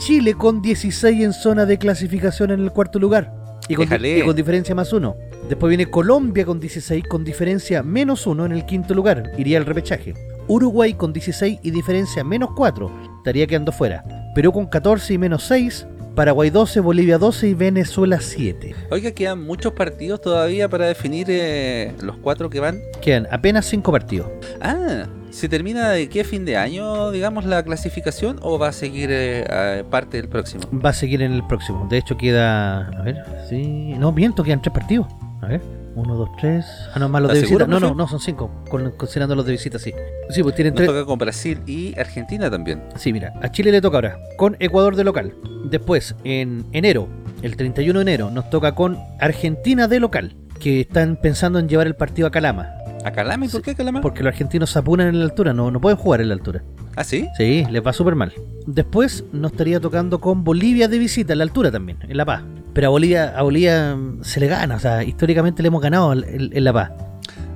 Chile con 16 en zona de clasificación en el cuarto lugar. Y con, y diferencia más uno. Después viene Colombia con 16 con diferencia menos uno en el quinto lugar. Iría al repechaje. Uruguay con 16 y diferencia menos 4. Estaría quedando fuera. Perú con 14 y menos 6. Paraguay 12, Bolivia 12 y Venezuela 7. Oiga, quedan muchos partidos todavía para definir eh, los cuatro que van. Quedan apenas 5 partidos. Ah, ¿se termina de qué fin de año, digamos, la clasificación o va a seguir eh, parte del próximo? Va a seguir en el próximo. De hecho queda... A ver, sí... No, miento, quedan 3 partidos. A ver. 1, 2, 3... Ah, no, más los de ¿Estás seguro, visita. No, no, no, son 5. Considerando los de visita, sí. Sí, pues tienen Nos 3... toca con Brasil y Argentina también. Sí, mira, a Chile le toca ahora con Ecuador de local. Después, en enero, el 31 de enero, nos toca con Argentina de local, que están pensando en llevar el partido a Calama. ¿A Calama? ¿Y por qué Calama? Porque los argentinos se apunan en la altura, no, no pueden jugar en la altura. ¿Ah, sí? Sí, les va súper mal. Después nos estaría tocando con Bolivia de visita, en la altura también, en La Paz. Pero a Bolivia, a Bolivia mm, se le gana, o sea, históricamente le hemos ganado en- en La Paz.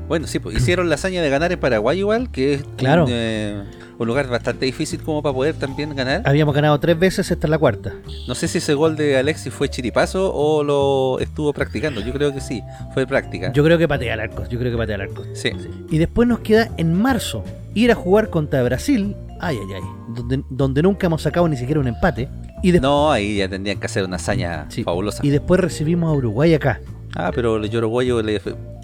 Bueno, sí, pues hicieron la hazaña de ganar en Paraguay igual, que es Claro. un, eh, un lugar bastante difícil como para poder también ganar. Habíamos ganado tres veces, esta es la cuarta. No sé si ese gol de Alexis fue chiripazo o lo estuvo practicando. Yo creo que sí, fue práctica. Yo creo que patea al arco, yo creo que patea al arco. Sí. Y después nos queda en marzo ir a jugar contra Brasil, ay, ay, ay, donde, donde nunca hemos sacado ni siquiera un empate. Y, No, ahí ya tendrían que hacer una hazaña Sí. fabulosa. y después recibimos a Uruguay acá. Ah, pero el uruguayo le,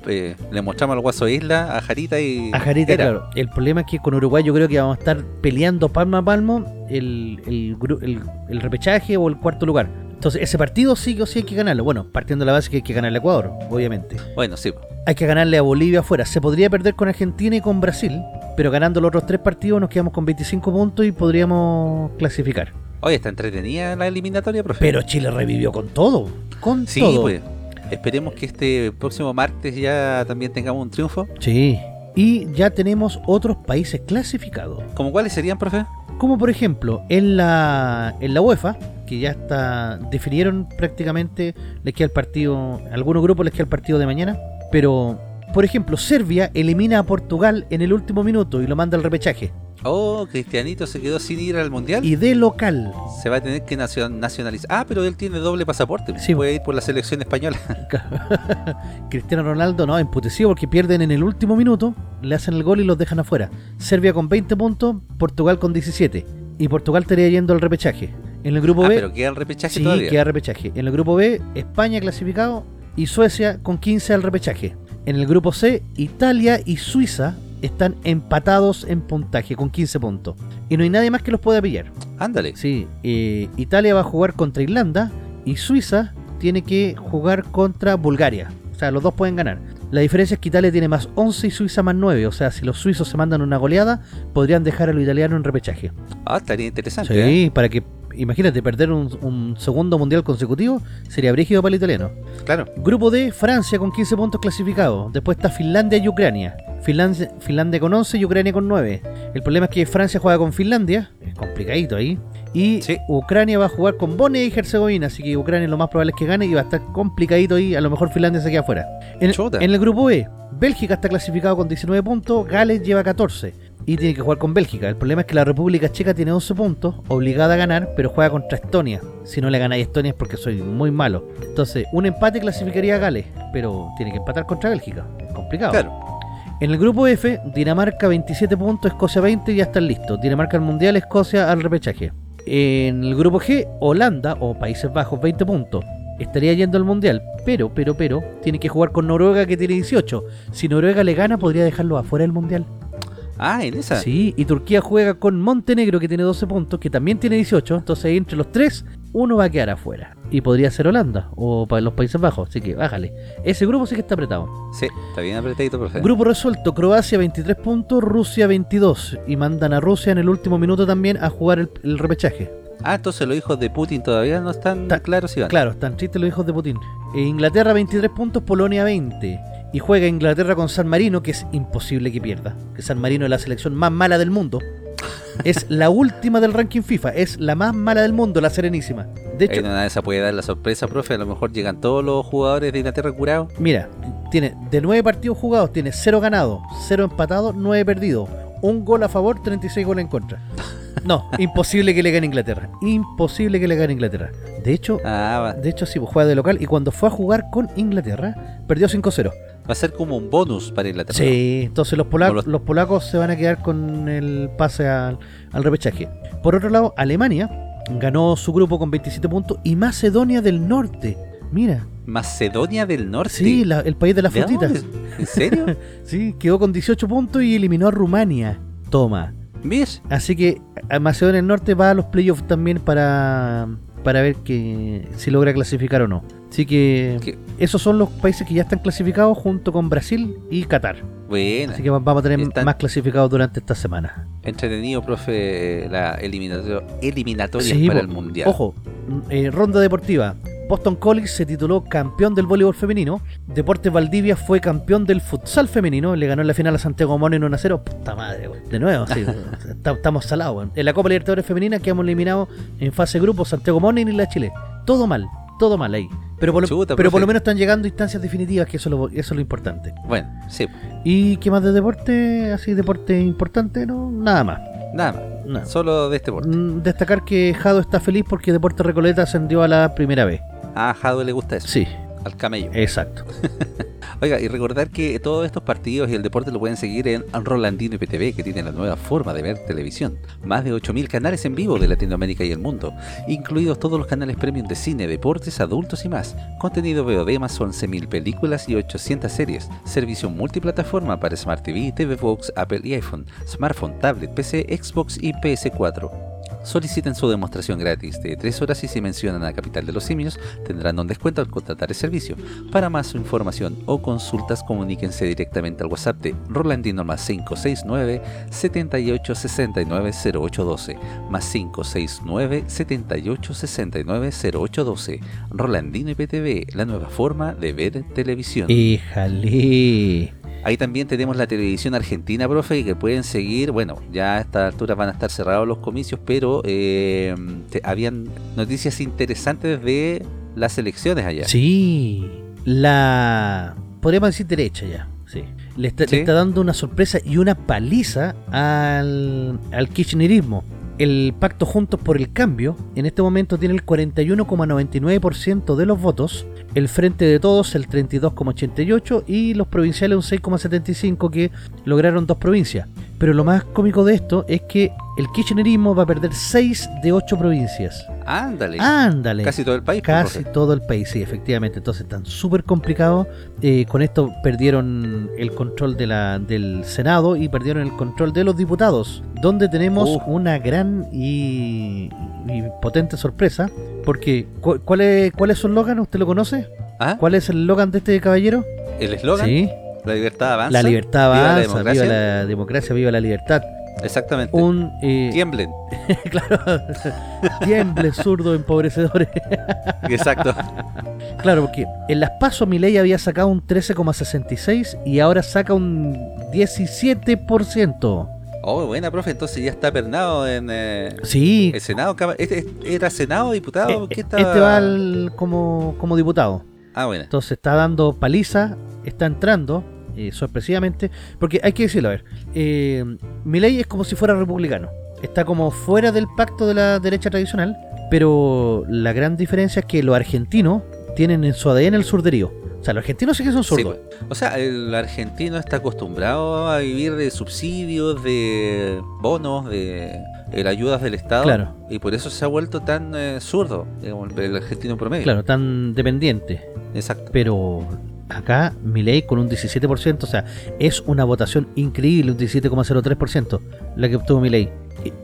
eh, le mostramos al Guaso Isla, a Jarita y. A Jarita, era. claro. El problema es que con Uruguay yo creo que vamos a estar peleando palmo a palmo el, el, el- el repechaje o el cuarto lugar. Entonces, ese partido sí o sí hay que ganarlo. Bueno, partiendo de la base que hay que ganarle a Ecuador, obviamente. Bueno, sí. Hay que ganarle a Bolivia afuera. Se podría perder con Argentina y con Brasil, pero ganando los otros tres partidos nos quedamos con 25 puntos y podríamos clasificar. Oye, está entretenida la eliminatoria, profe. Pero Chile revivió con todo. Con sí, todo. pues. Esperemos que este próximo martes ya también tengamos un triunfo. Sí. Y ya tenemos otros países clasificados. ¿Como cuáles serían, profe? Como por ejemplo, en la, en la UEFA, que ya está. Definieron prácticamente. Les queda el partido. Algunos grupos les queda el partido de mañana. Pero. Por ejemplo, Serbia elimina a Portugal en el último minuto y lo manda al repechaje. Oh, Cristianito se quedó sin ir al mundial. Y de local. Se va a tener que nacio- nacionalizar. Ah, pero él tiene doble pasaporte. Sí. Puede ir por la selección española. Cristiano Ronaldo no, emputecido porque pierden en el último minuto, le hacen el gol y los dejan afuera. Serbia con 20 puntos, Portugal con 17. Y Portugal estaría yendo al repechaje. En el grupo ah, B, pero queda el repechaje sí, todavía. queda repechaje. En el grupo B, España clasificado y Suecia con 15 al repechaje. En el grupo C, Italia y Suiza están empatados en puntaje con 15 puntos. Y no hay nadie más que los pueda pillar. Ándale. Sí, eh, Italia va a jugar contra Irlanda y Suiza tiene que jugar contra Bulgaria. O sea, los dos pueden ganar. La diferencia es que Italia tiene más 11 y Suiza más 9. O sea, si los suizos se mandan una goleada, podrían dejar a los italianos en repechaje. Ah, estaría interesante. Sí, ¿eh? para que imagínate, perder un, un segundo mundial consecutivo sería brígido para el italiano. Claro. Grupo D, Francia con 15 puntos clasificados. Después está Finlandia y Ucrania. Finlandia, Finlandia con 11 y Ucrania con 9. El problema es que Francia juega con Finlandia, es complicadito ahí. Y Sí. Ucrania va a jugar con Bosnia y Herzegovina, así que Ucrania lo más probable es que gane y va a estar complicadito ahí. A lo mejor Finlandia se queda afuera. En el grupo E, Bélgica está clasificado con 19 puntos, Gales lleva 14 y tiene que jugar con Bélgica. El problema es que la República Checa tiene 11 puntos, obligada a ganar, pero juega contra Estonia. Si no le ganáis a Estonia es porque soy muy malo. Entonces, un empate clasificaría a Gales, pero tiene que empatar contra Bélgica. Es complicado. Claro. En el grupo F, Dinamarca 27 puntos, Escocia 20 y ya están listos. Dinamarca al Mundial, Escocia al repechaje. En el grupo G, Holanda o Países Bajos 20 puntos. Estaría yendo al Mundial, pero, pero, pero, tiene que jugar con Noruega que tiene 18. Si Noruega le gana, podría dejarlo afuera del Mundial. Ah, en esa. Sí, y Turquía juega con Montenegro que tiene 12 puntos, que también tiene 18. Entonces ahí entre los tres, uno va a quedar afuera. Y podría ser Holanda o pa- los Países Bajos. Así que bájale. Ese grupo sí que está apretado. Sí, está bien apretadito, profe. Grupo resuelto, Croacia 23 puntos, Rusia 22. Y mandan a Rusia en el último minuto también a jugar el, el repechaje. Ah, entonces los hijos de Putin todavía no están Ta- claros si van. Claro, están tristes los hijos de Putin. E Inglaterra 23 puntos, Polonia 20. Y juega Inglaterra con San Marino, que es imposible que pierda. Que San Marino es la selección más mala del mundo. Es la última del ranking FIFA, es la más mala del mundo, la Serenísima. De hecho, nada de esa puede dar la sorpresa, profe. A lo mejor llegan todos los jugadores de Inglaterra curados. mira, tiene de 9 partidos jugados, tiene 0 ganados, 0 empatados, 9 perdidos. Un gol a favor, 36 goles en contra. No, imposible que le gane Inglaterra. Imposible que le gane Inglaterra. De hecho, Ah, de hecho sí, pues, juega de local y cuando fue a jugar con Inglaterra, perdió 5-0. Va a ser como un bonus para Inglaterra. Sí, entonces los, lo- los polacos se van a quedar con el pase al, al repechaje. Por otro lado, Alemania ganó su grupo con 27 puntos y Macedonia del Norte. Mira, Macedonia del Norte. sí, la- el país de las ¿De frutitas. ¿En serio? Sí, quedó con 18 puntos y eliminó a Rumania. Toma. ¿Ves? Así que a Macedonia del Norte va a los playoffs también para, para ver que si logra clasificar o no. Así que ¿Qué? esos son los países que ya están clasificados junto con Brasil y Qatar. Buena. Así que va- vamos a tener Están- más clasificados durante esta semana. Entretenido, profe, la eliminato- eliminatoria Sí, para el Mundial. Ojo, eh, ronda deportiva. Boston College se tituló campeón del voleibol femenino. Deportes Valdivia fue campeón del futsal femenino. Le ganó en la final a Santiago Morning 1 a 0. Puta madre, weón. De nuevo, sí, estamos salados, weón. En la Copa Libertadores Femenina quedamos eliminados en fase grupo Santiago Morning y la Chile. Todo mal, todo mal ahí. Pero por, lo- Chuta, pero por lo menos están llegando instancias definitivas, que eso es lo, eso es lo importante. Bueno, sí, ¿Y qué más de deporte? Así, deporte importante, no, nada más. nada más. Nada. Solo de este deporte. Mm, Destacar que Jado está feliz porque Deporte Recoleta ascendió a la primera vez. A Jado le gusta eso. Sí, Al camello. exacto. Oiga, y recordar que todos estos partidos y el deporte lo pueden seguir en Rolandino IPTV, que tiene la nueva forma de ver televisión. Más de 8.000 canales en vivo de Latinoamérica y el mundo, incluidos todos los canales premium de cine, deportes, adultos y más. Contenido VOD más 11.000 películas y 800 series. Servicio multiplataforma para Smart TV, TV Box, Apple y iPhone, smartphone, tablet, PC, Xbox y PS4. Soliciten su demostración gratis de 3 horas y si mencionan a Capital de los Simios tendrán un descuento al contratar el servicio. Para más información o consultas comuníquense directamente al WhatsApp de Rolandino más 569 7869 0812 más 569 7869 0812 Rolandino IPTV, la nueva forma de ver televisión. Éjale. Ahí también tenemos la televisión argentina, profe, y que pueden seguir. Bueno, ya a esta altura van a estar cerrados los comicios, pero eh, te- habían noticias interesantes de las elecciones allá. Sí, la. Podríamos decir derecha ya. Sí. Le está, le Sí. está dando una sorpresa y una paliza al, al kirchnerismo. El pacto Juntos por el Cambio en este momento tiene el 41,99% de los votos, el Frente de Todos el 32,88% y los provinciales un 6,75% que lograron dos provincias. Pero lo más cómico de esto es que el kirchnerismo va a perder 6 de 8 provincias. Ándale. Ándale. Casi todo el país. pues, Casi todo el país, sí, efectivamente. Entonces están súper complicados. Eh, con esto perdieron el control de la, del Senado y perdieron el control de los diputados, donde tenemos una gran y, y potente sorpresa. Porque, ¿cu- ¿cuál es, ¿cuál es su eslogan? ¿Usted lo conoce? ¿Ah? ¿Cuál es el eslogan de este caballero? El eslogan, Sí, la libertad avanza. la libertad viva la avanza, democracia. viva la democracia, viva la libertad. Exactamente. un... eh, Tiemblen. claro, tiemble, zurdo, empobrecedores. Exacto. Claro, porque en las pasos Milei había sacado un 13,66 y ahora saca un 17%. Oh, buena, profe. Entonces ya está pernado en eh, Sí, el Senado. cama- ¿Este- ¿Era Senado, diputado? eh, ¿Qué estaba? este va al- como, como diputado. Ah, bueno. Entonces está dando paliza, está entrando eh, sorpresivamente, porque hay que decirlo, a ver, eh, Milei es como si fuera republicano, está como fuera del pacto de la derecha tradicional, pero la gran diferencia es que los argentinos tienen en su ADN el surderío. O sea, los argentinos sí que son zurdos. pues. O sea, el argentino está acostumbrado a vivir de subsidios, de bonos, de, de ayudas del Estado. Claro. Y por eso se ha vuelto tan eh, zurdo, digamos, el argentino promedio. Claro, tan dependiente. Exacto. Pero acá Milei con un 17%, o sea, es una votación increíble, un 17,03% la que obtuvo Milei.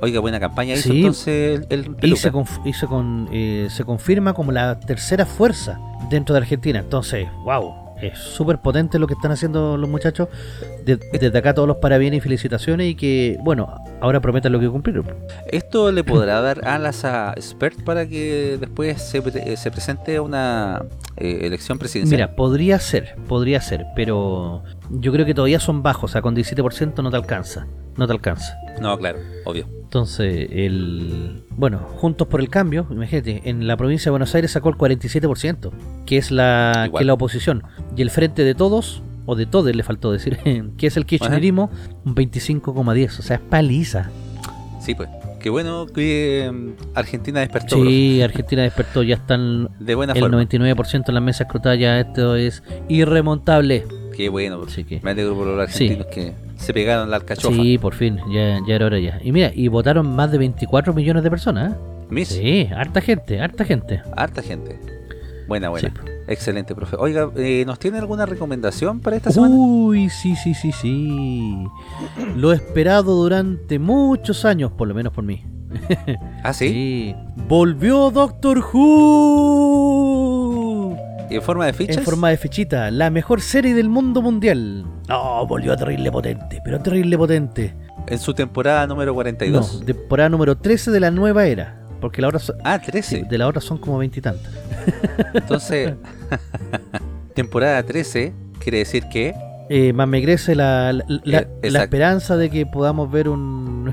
Oiga, buena campaña hizo Sí. entonces el, el Y se, conf- y se con- eh, se confirma como la tercera fuerza dentro de Argentina. Entonces, wow, es súper potente lo que están haciendo los muchachos. De- desde acá todos los parabienes y felicitaciones y que, bueno, ahora prometen lo que cumplieron. ¿Esto le podrá dar alas a Spert para que después se, pre- eh, se presente a una eh, elección presidencial? Mira, podría ser, podría ser, pero yo creo que todavía son bajos, o sea, con 17% no te alcanza, no te alcanza. No, claro, obvio. Entonces, el bueno, Juntos por el Cambio, imagínate, en la provincia de Buenos Aires sacó el 47%, que es la, Igual. que es la oposición. Y el Frente de Todos, o de Todes le faltó decir, que es el kirchnerismo, un 25,10%, o sea, es paliza. Sí, pues. Qué bueno que mm, Argentina despertó Sí, Argentina despertó, ya están de buena el forma. 99% en las mesas escrutadas, ya esto es irremontable. Qué bueno. Así que... Me alegro por los argentinos que se pegaron la alcachofa. Sí, por fin, ya, ya era hora ya. Y mira, y votaron más de 24 millones de personas. ¿eh? Sí, harta gente, harta gente. harta gente. Buena, buena. Sí. Excelente, profe. Oiga, eh, ¿nos tiene alguna recomendación para esta semana? Uy, sí, sí, sí, sí. Lo esperado durante muchos años, por lo menos por mí. ah, sí. Sí. Volvió Doctor Who. ¿Y en forma de fichas? En forma de fichita, la mejor serie del mundo mundial. No, volvió terrible potente, pero terrible potente. En su temporada número 42. No, temporada número 13 de la nueva era. Porque la hora son, Ah, sí, 13. de la hora son como veintitantas. Entonces, temporada 13 quiere decir que Eh, más me crece la, la, la- Eh, la esperanza de que podamos ver un,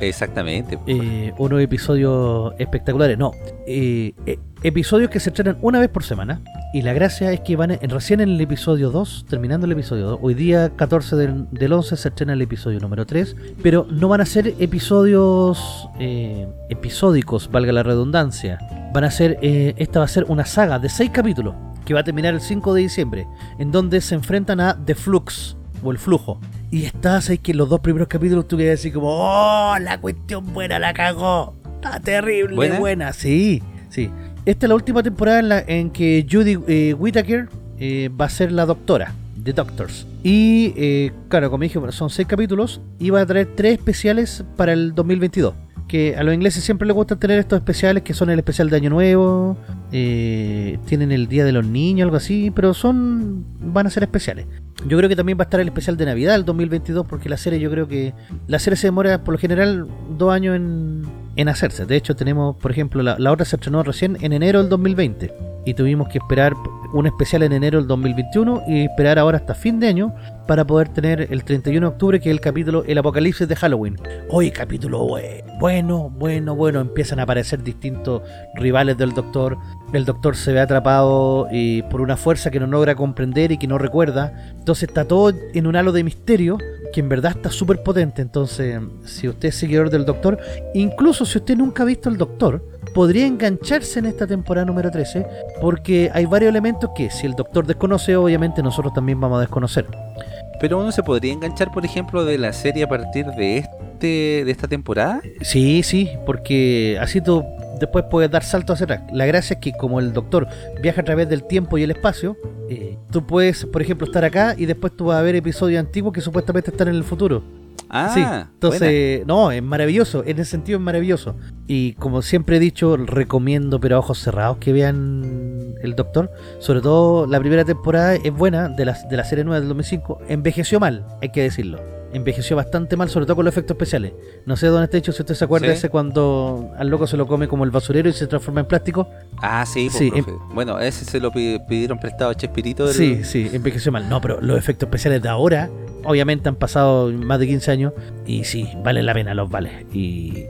exactamente. eh, unos episodios espectaculares. No, eh, eh, episodios que se estrenan una vez por semana. Y la gracia es que van en- recién en el episodio 2, terminando el episodio 2. Hoy día 14 del, del 11 se estrena el episodio número 3. Pero no van a ser episodios eh, episódicos, valga la redundancia. Van a ser, eh, esta va a ser una saga de 6 capítulos que va a terminar el 5 de diciembre. En donde se enfrentan a The Flux o el flujo. Y estás ahí que en los dos primeros capítulos tú quedas así como, oh, la cuestión buena la cagó. Está terrible, ¿Buena? buena. Sí, sí. Esta es la última temporada en, la, en que Judy eh, Whittaker eh, va a ser la doctora de Doctors. Y, eh, claro, como dije, son seis capítulos y va a traer tres especiales para el 2022. Que a los ingleses siempre les gusta tener estos especiales, que son el especial de Año Nuevo, eh, tienen el Día de los Niños, algo así, pero son van a ser especiales. Yo creo que también va a estar el especial de Navidad el 2022 porque la serie yo creo que la serie se demora por lo general dos años en, en hacerse. De hecho tenemos, por ejemplo, la, la otra se estrenó recién en enero del 2020 y tuvimos que esperar un especial en enero del 2021 y esperar ahora hasta fin de año para poder tener el 31 de octubre que es el capítulo El Apocalipsis de Halloween. Hoy capítulo bue- bueno, bueno, bueno, empiezan a aparecer distintos rivales del Doctor. El Doctor se ve atrapado y por una fuerza que no logra comprender y que no recuerda. Entonces está todo en un halo de misterio que en verdad está súper potente. Entonces, si usted es seguidor del Doctor, incluso si usted nunca ha visto el Doctor, podría engancharse en esta temporada número 13 porque hay varios elementos que si el Doctor desconoce, obviamente nosotros también vamos a desconocer. Pero uno se podría enganchar, por ejemplo, de la serie a partir de este de esta temporada. Sí, sí, porque así tú después puedes dar salto hacia atrás. La gracia es que como el doctor viaja a través del tiempo y el espacio, eh, tú puedes, por ejemplo, estar acá y después tú vas a ver episodios antiguos que supuestamente están en el futuro. Ah, sí, buena. entonces, no, es maravilloso, en ese sentido es maravilloso. Y como siempre he dicho, recomiendo, pero a ojos cerrados, que vean el Doctor. Sobre todo la primera temporada es buena, de la, de la serie nueva del 2005. Envejeció mal, hay que decirlo. Envejeció bastante mal, sobre todo con los efectos especiales. No sé dónde está hecho, si usted se acuerda ¿Sí? ese cuando al loco se lo come como el basurero y se transforma en plástico. Ah, sí, pues, Sí, profe. Bueno, ese se lo pi- pidieron prestado a Chespirito. del- Sí, sí, envejeció mal. No, pero los efectos especiales de ahora, obviamente han pasado más de 15 años y sí, vale la pena, los vale. Y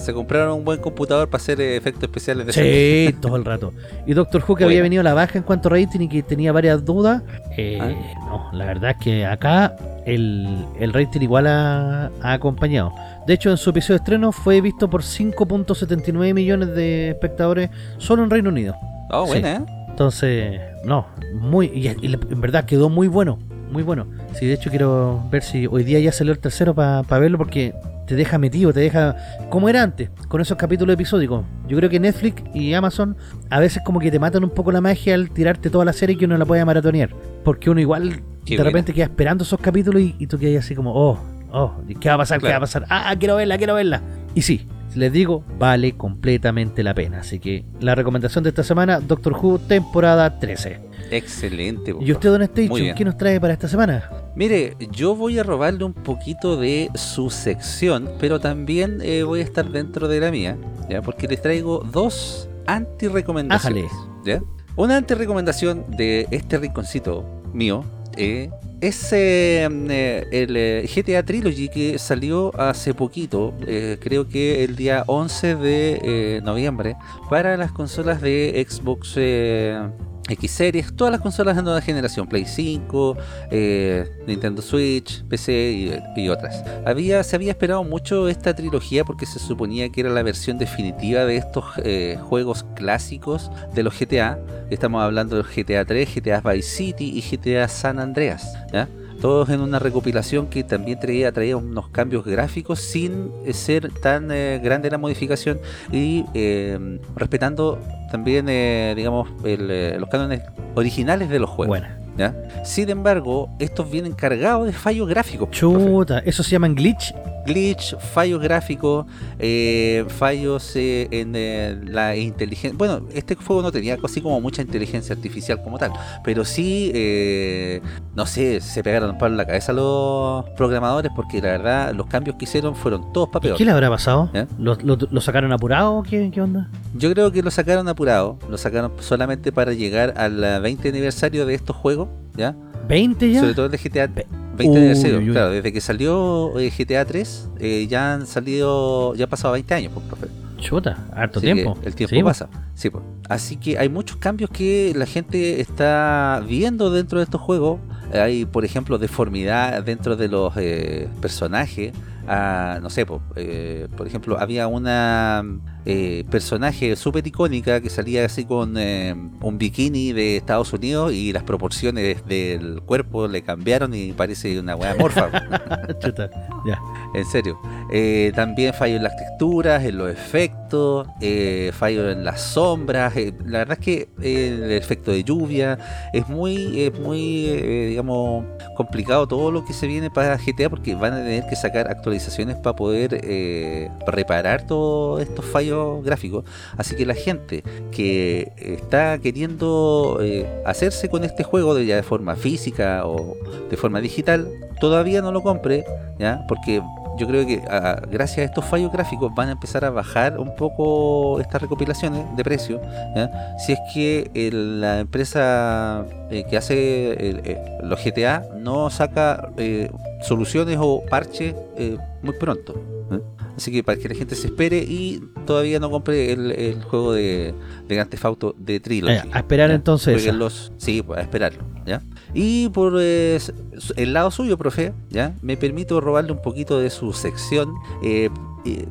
se compraron un buen computador para hacer eh, efectos especiales de sí, todo el rato. Y Doctor Who que había venido a la baja en cuanto a rating y que tenía varias dudas, eh, Ah. no, la verdad es que acá el, el rating igual ha, ha acompañado. De hecho, en su episodio de estreno fue visto por 5.79 millones de espectadores solo en Reino Unido. Oh, Sí. buena, ¿eh? Entonces, no, muy, y, en verdad quedó muy bueno, muy bueno. Sí, de hecho quiero ver si hoy día ya salió el tercero para verlo porque te deja metido, te deja como era antes, con esos capítulos episódicos. Yo creo que Netflix y Amazon a veces como que te matan un poco la magia al tirarte toda la serie que uno la puede maratonear. Porque uno igual Qué de buena. repente queda esperando esos capítulos y, y tú quedas así como, oh, oh, ¿qué va a pasar? ¿Qué va a pasar? Ah, quiero verla, quiero verla. Y sí, les digo, vale completamente la pena. Así que la recomendación de esta semana, Doctor Who, temporada 13. Excelente. pues, ¿Y usted, Don Station, qué nos trae para esta semana? Mire, yo voy a robarle un poquito de su sección, pero también eh, voy a estar dentro de la mía, ¿ya? Porque les traigo dos anti-recomendaciones. ¿ya? Una anti-recomendación de este rinconcito mío eh, es eh, eh, el GTA Trilogy que salió hace poquito, creo que el día 11 de noviembre, para las consolas de Xbox X Series, todas las consolas de nueva generación, Play 5, eh, Nintendo Switch, PC y, otras. Había, se había esperado mucho esta trilogía porque se suponía que era la versión definitiva de estos eh, juegos clásicos de los GTA. Estamos hablando del GTA 3, GTA Vice City y GTA San Andreas. Todos en una recopilación que también traía, traía unos cambios gráficos sin eh, ser tan eh, grande la modificación y eh, respetando también, eh, digamos, el, eh, los cánones originales de los juegos. Buena. ¿ya? Sin embargo, estos vienen cargados de fallos gráficos. profe. Chuta, ¿eso se llaman glitch? Glitch, fallos gráficos, eh, fallos eh, en eh, la inteligencia. Bueno, este juego no tenía así como mucha inteligencia artificial como tal, pero sí, eh, no sé, se pegaron un palo en la cabeza los programadores porque la verdad los cambios que hicieron fueron todos para ¿Y peor. qué le habrá pasado? ¿Lo, lo- lo sacaron apurado o qué, qué onda? Yo creo que lo sacaron apurado, lo sacaron solamente para llegar al eh, 20 aniversario de estos juegos, ¿ya? ¿20 ya? Sobre todo el de GTA Ve- 20 Uy, aniversario. uy, uy. Claro, desde que salió eh, GTA 3 eh, ya han salido, ya han pasado 20 años, pues, profe. Chuta, harto Así tiempo. El tiempo Sí, pasa. Sí, pues. Así que hay muchos cambios que la gente está viendo dentro de estos juegos. Hay, por ejemplo, deformidad dentro de los eh, personajes. Ah, no sé, po, eh, por ejemplo, había una eh, personaje súper icónica que salía así con eh, un bikini de Estados Unidos y las proporciones del cuerpo le cambiaron y parece una weá morfa. Chuta, ya. En serio. Eh, también fallo en las texturas, en los efectos, fallo en las sombras. la verdad es que el efecto de lluvia es muy, es muy digamos, complicado todo lo que se viene para GTA porque van a tener que sacar actualizaciones para poder reparar todos estos fallos gráficos. Así que la gente que está queriendo eh, hacerse con este juego de ya de forma física o de forma digital, todavía no lo compre, ¿ya? Porque yo creo que gracias a estos fallos gráficos van a empezar a bajar un poco estas recopilaciones de precio. Si es que la empresa eh, que hace el- eh, los GTA no saca eh, soluciones o parches eh, muy pronto. Así que para que la gente se espere y todavía no compre el, el juego de, de Grand Theft Auto de Trilogy. A esperar ¿ya? entonces los, sí, pues a esperarlo, ¿ya? Y por eh, el lado suyo, profe, ¿ya? Me permito robarle un poquito de su sección, eh,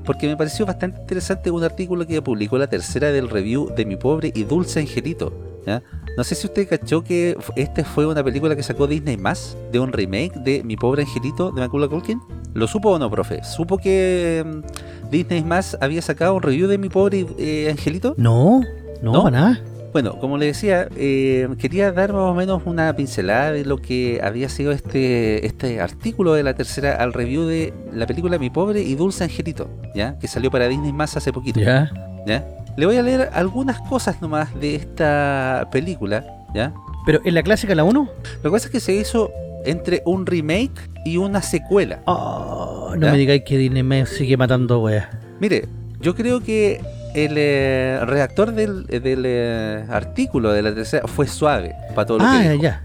porque me pareció bastante interesante un artículo que publicó la tercera del review de Mi Pobre y Dulce Angelito, ¿ya? No sé si usted cachó que esta fue una película que sacó Disney más de un remake de Mi Pobre Angelito de Macaulay Culkin. ¿Lo supo o no, profe? ¿Supo que mm, Disney más había sacado un review de Mi Pobre eh, Angelito? No, no, ¿No? para nada. Bueno, como le decía, eh, quería dar más o menos una pincelada de lo que había sido este, este artículo de la tercera al review de la película Mi Pobre y Dulce Angelito, ¿ya? Que salió para Disney más hace poquito, Ya. ¿ya? Le voy a leer algunas cosas nomás de esta película, ¿ya? Pero en la clásica, la 1, Lo que pasa es que se hizo entre un remake y una secuela. Oh, no ¿Ya? me digáis que Disney me sigue matando weas. Mire, yo creo que el eh, redactor del, del eh, artículo de la tercera fue suave para todo lo Ah, que dijo, ya.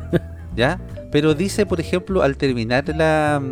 ¿ya? Pero dice, por ejemplo, al terminar la,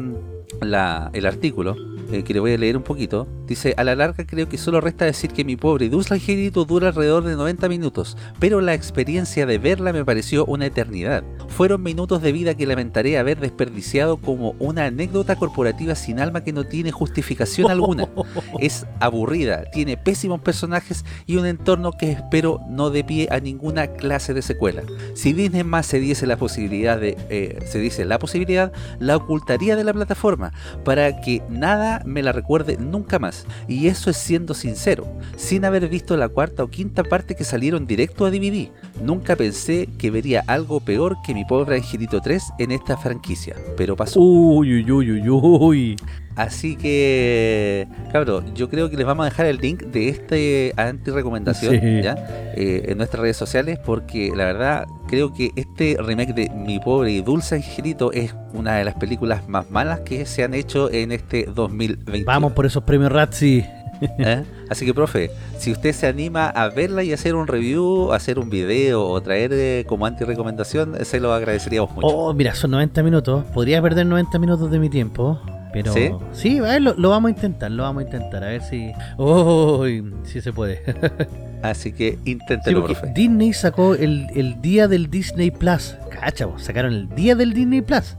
la- el artículo, eh, que le voy a leer un poquito, dice, a la larga creo que solo resta decir que mi pobre dulce angelito dura alrededor de 90 minutos, pero la experiencia de verla me pareció una eternidad. Fueron minutos de vida que lamentaré haber desperdiciado como una anécdota corporativa sin alma que no tiene justificación alguna. Es aburrida, tiene pésimos personajes y un entorno que espero no dé pie a ninguna clase de secuela. Si Disney más se diese la posibilidad de, eh, se dice la posibilidad, la ocultaría de la plataforma para que nada me la recuerde nunca más. Y eso es siendo sincero, sin haber visto la cuarta o quinta parte que salieron directo a DVD. Nunca pensé que vería algo peor que mi pobre Angelito 3 en esta franquicia, pero pasó. Uy, uy, uy, uy, uy. Así que, cabrón, yo creo que les vamos a dejar el link de este anti-recomendación Sí. ¿ya? Eh, en nuestras redes sociales porque la verdad creo que este remake de Mi Pobre y Dulce Angelito es una de las películas más malas que se han hecho en este 2020. Vamos por esos premios Razzie. ¿Eh? Así que, profe, si usted se anima a verla y hacer un review, hacer un video o traer eh, como anti-recomendación, se lo agradeceríamos mucho. Oh, mira, son 90 minutos. Podría perder 90 minutos de mi tiempo. Pero ¿Sí? sí, a ver, lo, lo vamos a intentar, lo vamos a intentar. A ver si. Oh, si se puede. Así que inténtelo, profe. Disney sacó el, el día del Disney Plus. Cacha, sacaron el día del Disney Plus.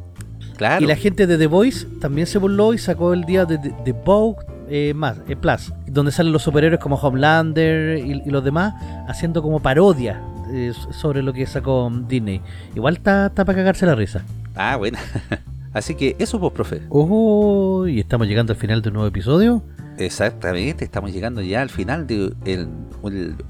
Claro. Y la gente de The Voice también se burló y sacó el día de The Vogue eh, más, eh, Plus, donde salen los superhéroes como Homelander y, y los demás haciendo como parodia eh, sobre lo que sacó Disney. Igual está para cagarse la risa. Ah, bueno. Así que eso, pues, profe. Oh, y estamos llegando al final de un nuevo episodio. Exactamente, estamos llegando ya al final del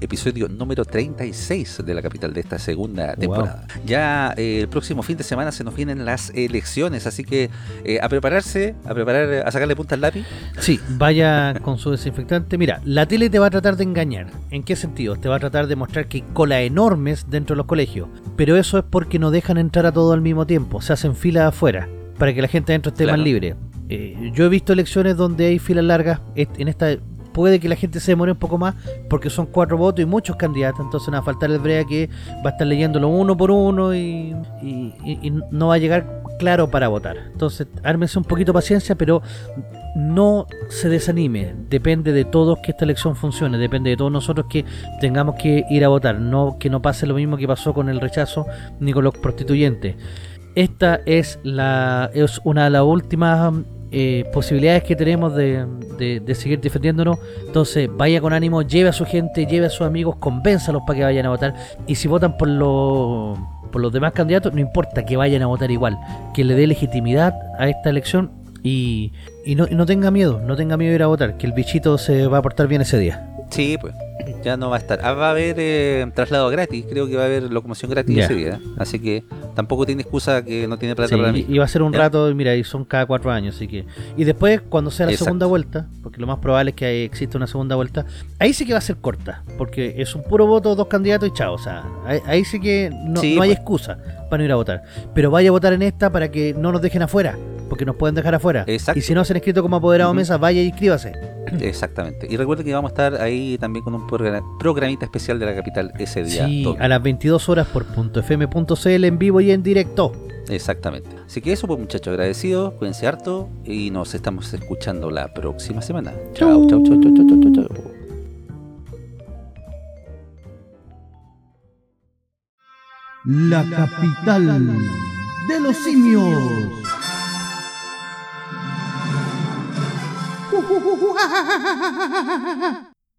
episodio número 36 de la capital de esta segunda temporada. Ya eh, el próximo fin de semana se nos vienen las elecciones, así que eh, a prepararse, a preparar, a sacarle punta al lápiz. Sí, vaya con su desinfectante. Mira, la tele te va a tratar de engañar. ¿En qué sentido? Te va a tratar de mostrar que hay colas enormes dentro de los colegios. Pero eso es porque no dejan entrar a todo al mismo tiempo. Se hacen filas afuera para que la gente adentro esté Claro. más libre. Eh, yo he visto elecciones donde hay filas largas. En esta puede que la gente se demore un poco más porque son cuatro votos y muchos candidatos. Entonces va a faltar el brea que va a estar leyéndolo uno por uno y, y- y- y no va a llegar claro para votar. Entonces ármense un poquito de paciencia, pero no se desanime. Depende de todos que esta elección funcione. Depende de todos nosotros que tengamos que ir a votar. No que no pase lo mismo que pasó con el rechazo ni con los prostituyentes. Esta es la es una de las últimas eh, posibilidades que tenemos de, seguir defendiéndonos. Entonces, vaya con ánimo, lleve a su gente, lleve a sus amigos, convénzalos para que vayan a votar. Y si votan por los por los demás candidatos, no importa que vayan a votar igual, que le dé legitimidad a esta elección y, y no, y no tenga miedo, no tenga miedo de ir a votar, que el bichito se va a portar bien ese día. Sí, pues. Ya no va a estar. Ah, va a haber eh, traslado gratis. Creo que va a haber locomoción gratis Ya. ese día. Así que tampoco tiene excusa que no tiene plata Sí, para mí. y va a ser un Ya. rato, y mira, y son cada cuatro años, así que. Y después, cuando sea la Exacto. segunda vuelta, porque lo más probable es que exista una segunda vuelta, ahí sí que va a ser corta, porque es un puro voto, dos candidatos y chao. O sea, ahí, ahí sí que no, Sí, no hay pues. excusa para no ir a votar. Pero vaya a votar en esta para que no nos dejen afuera, porque nos pueden dejar afuera. Exacto. Y si no se han inscrito como apoderado mesa, vaya y inscríbase. Exactamente. Y recuerden que vamos a estar ahí también con un progra- programita especial de la capital ese día. Sí, a las 22 horas por .fm.cl en vivo y en directo. Exactamente. Así que eso, pues muchachos, agradecidos, cuídense harto y nos estamos escuchando la próxima semana. Chao, chao, chao, chao, chao, chao, chao. chao. La capital de los simios. 呼呼呼哈哈哈哈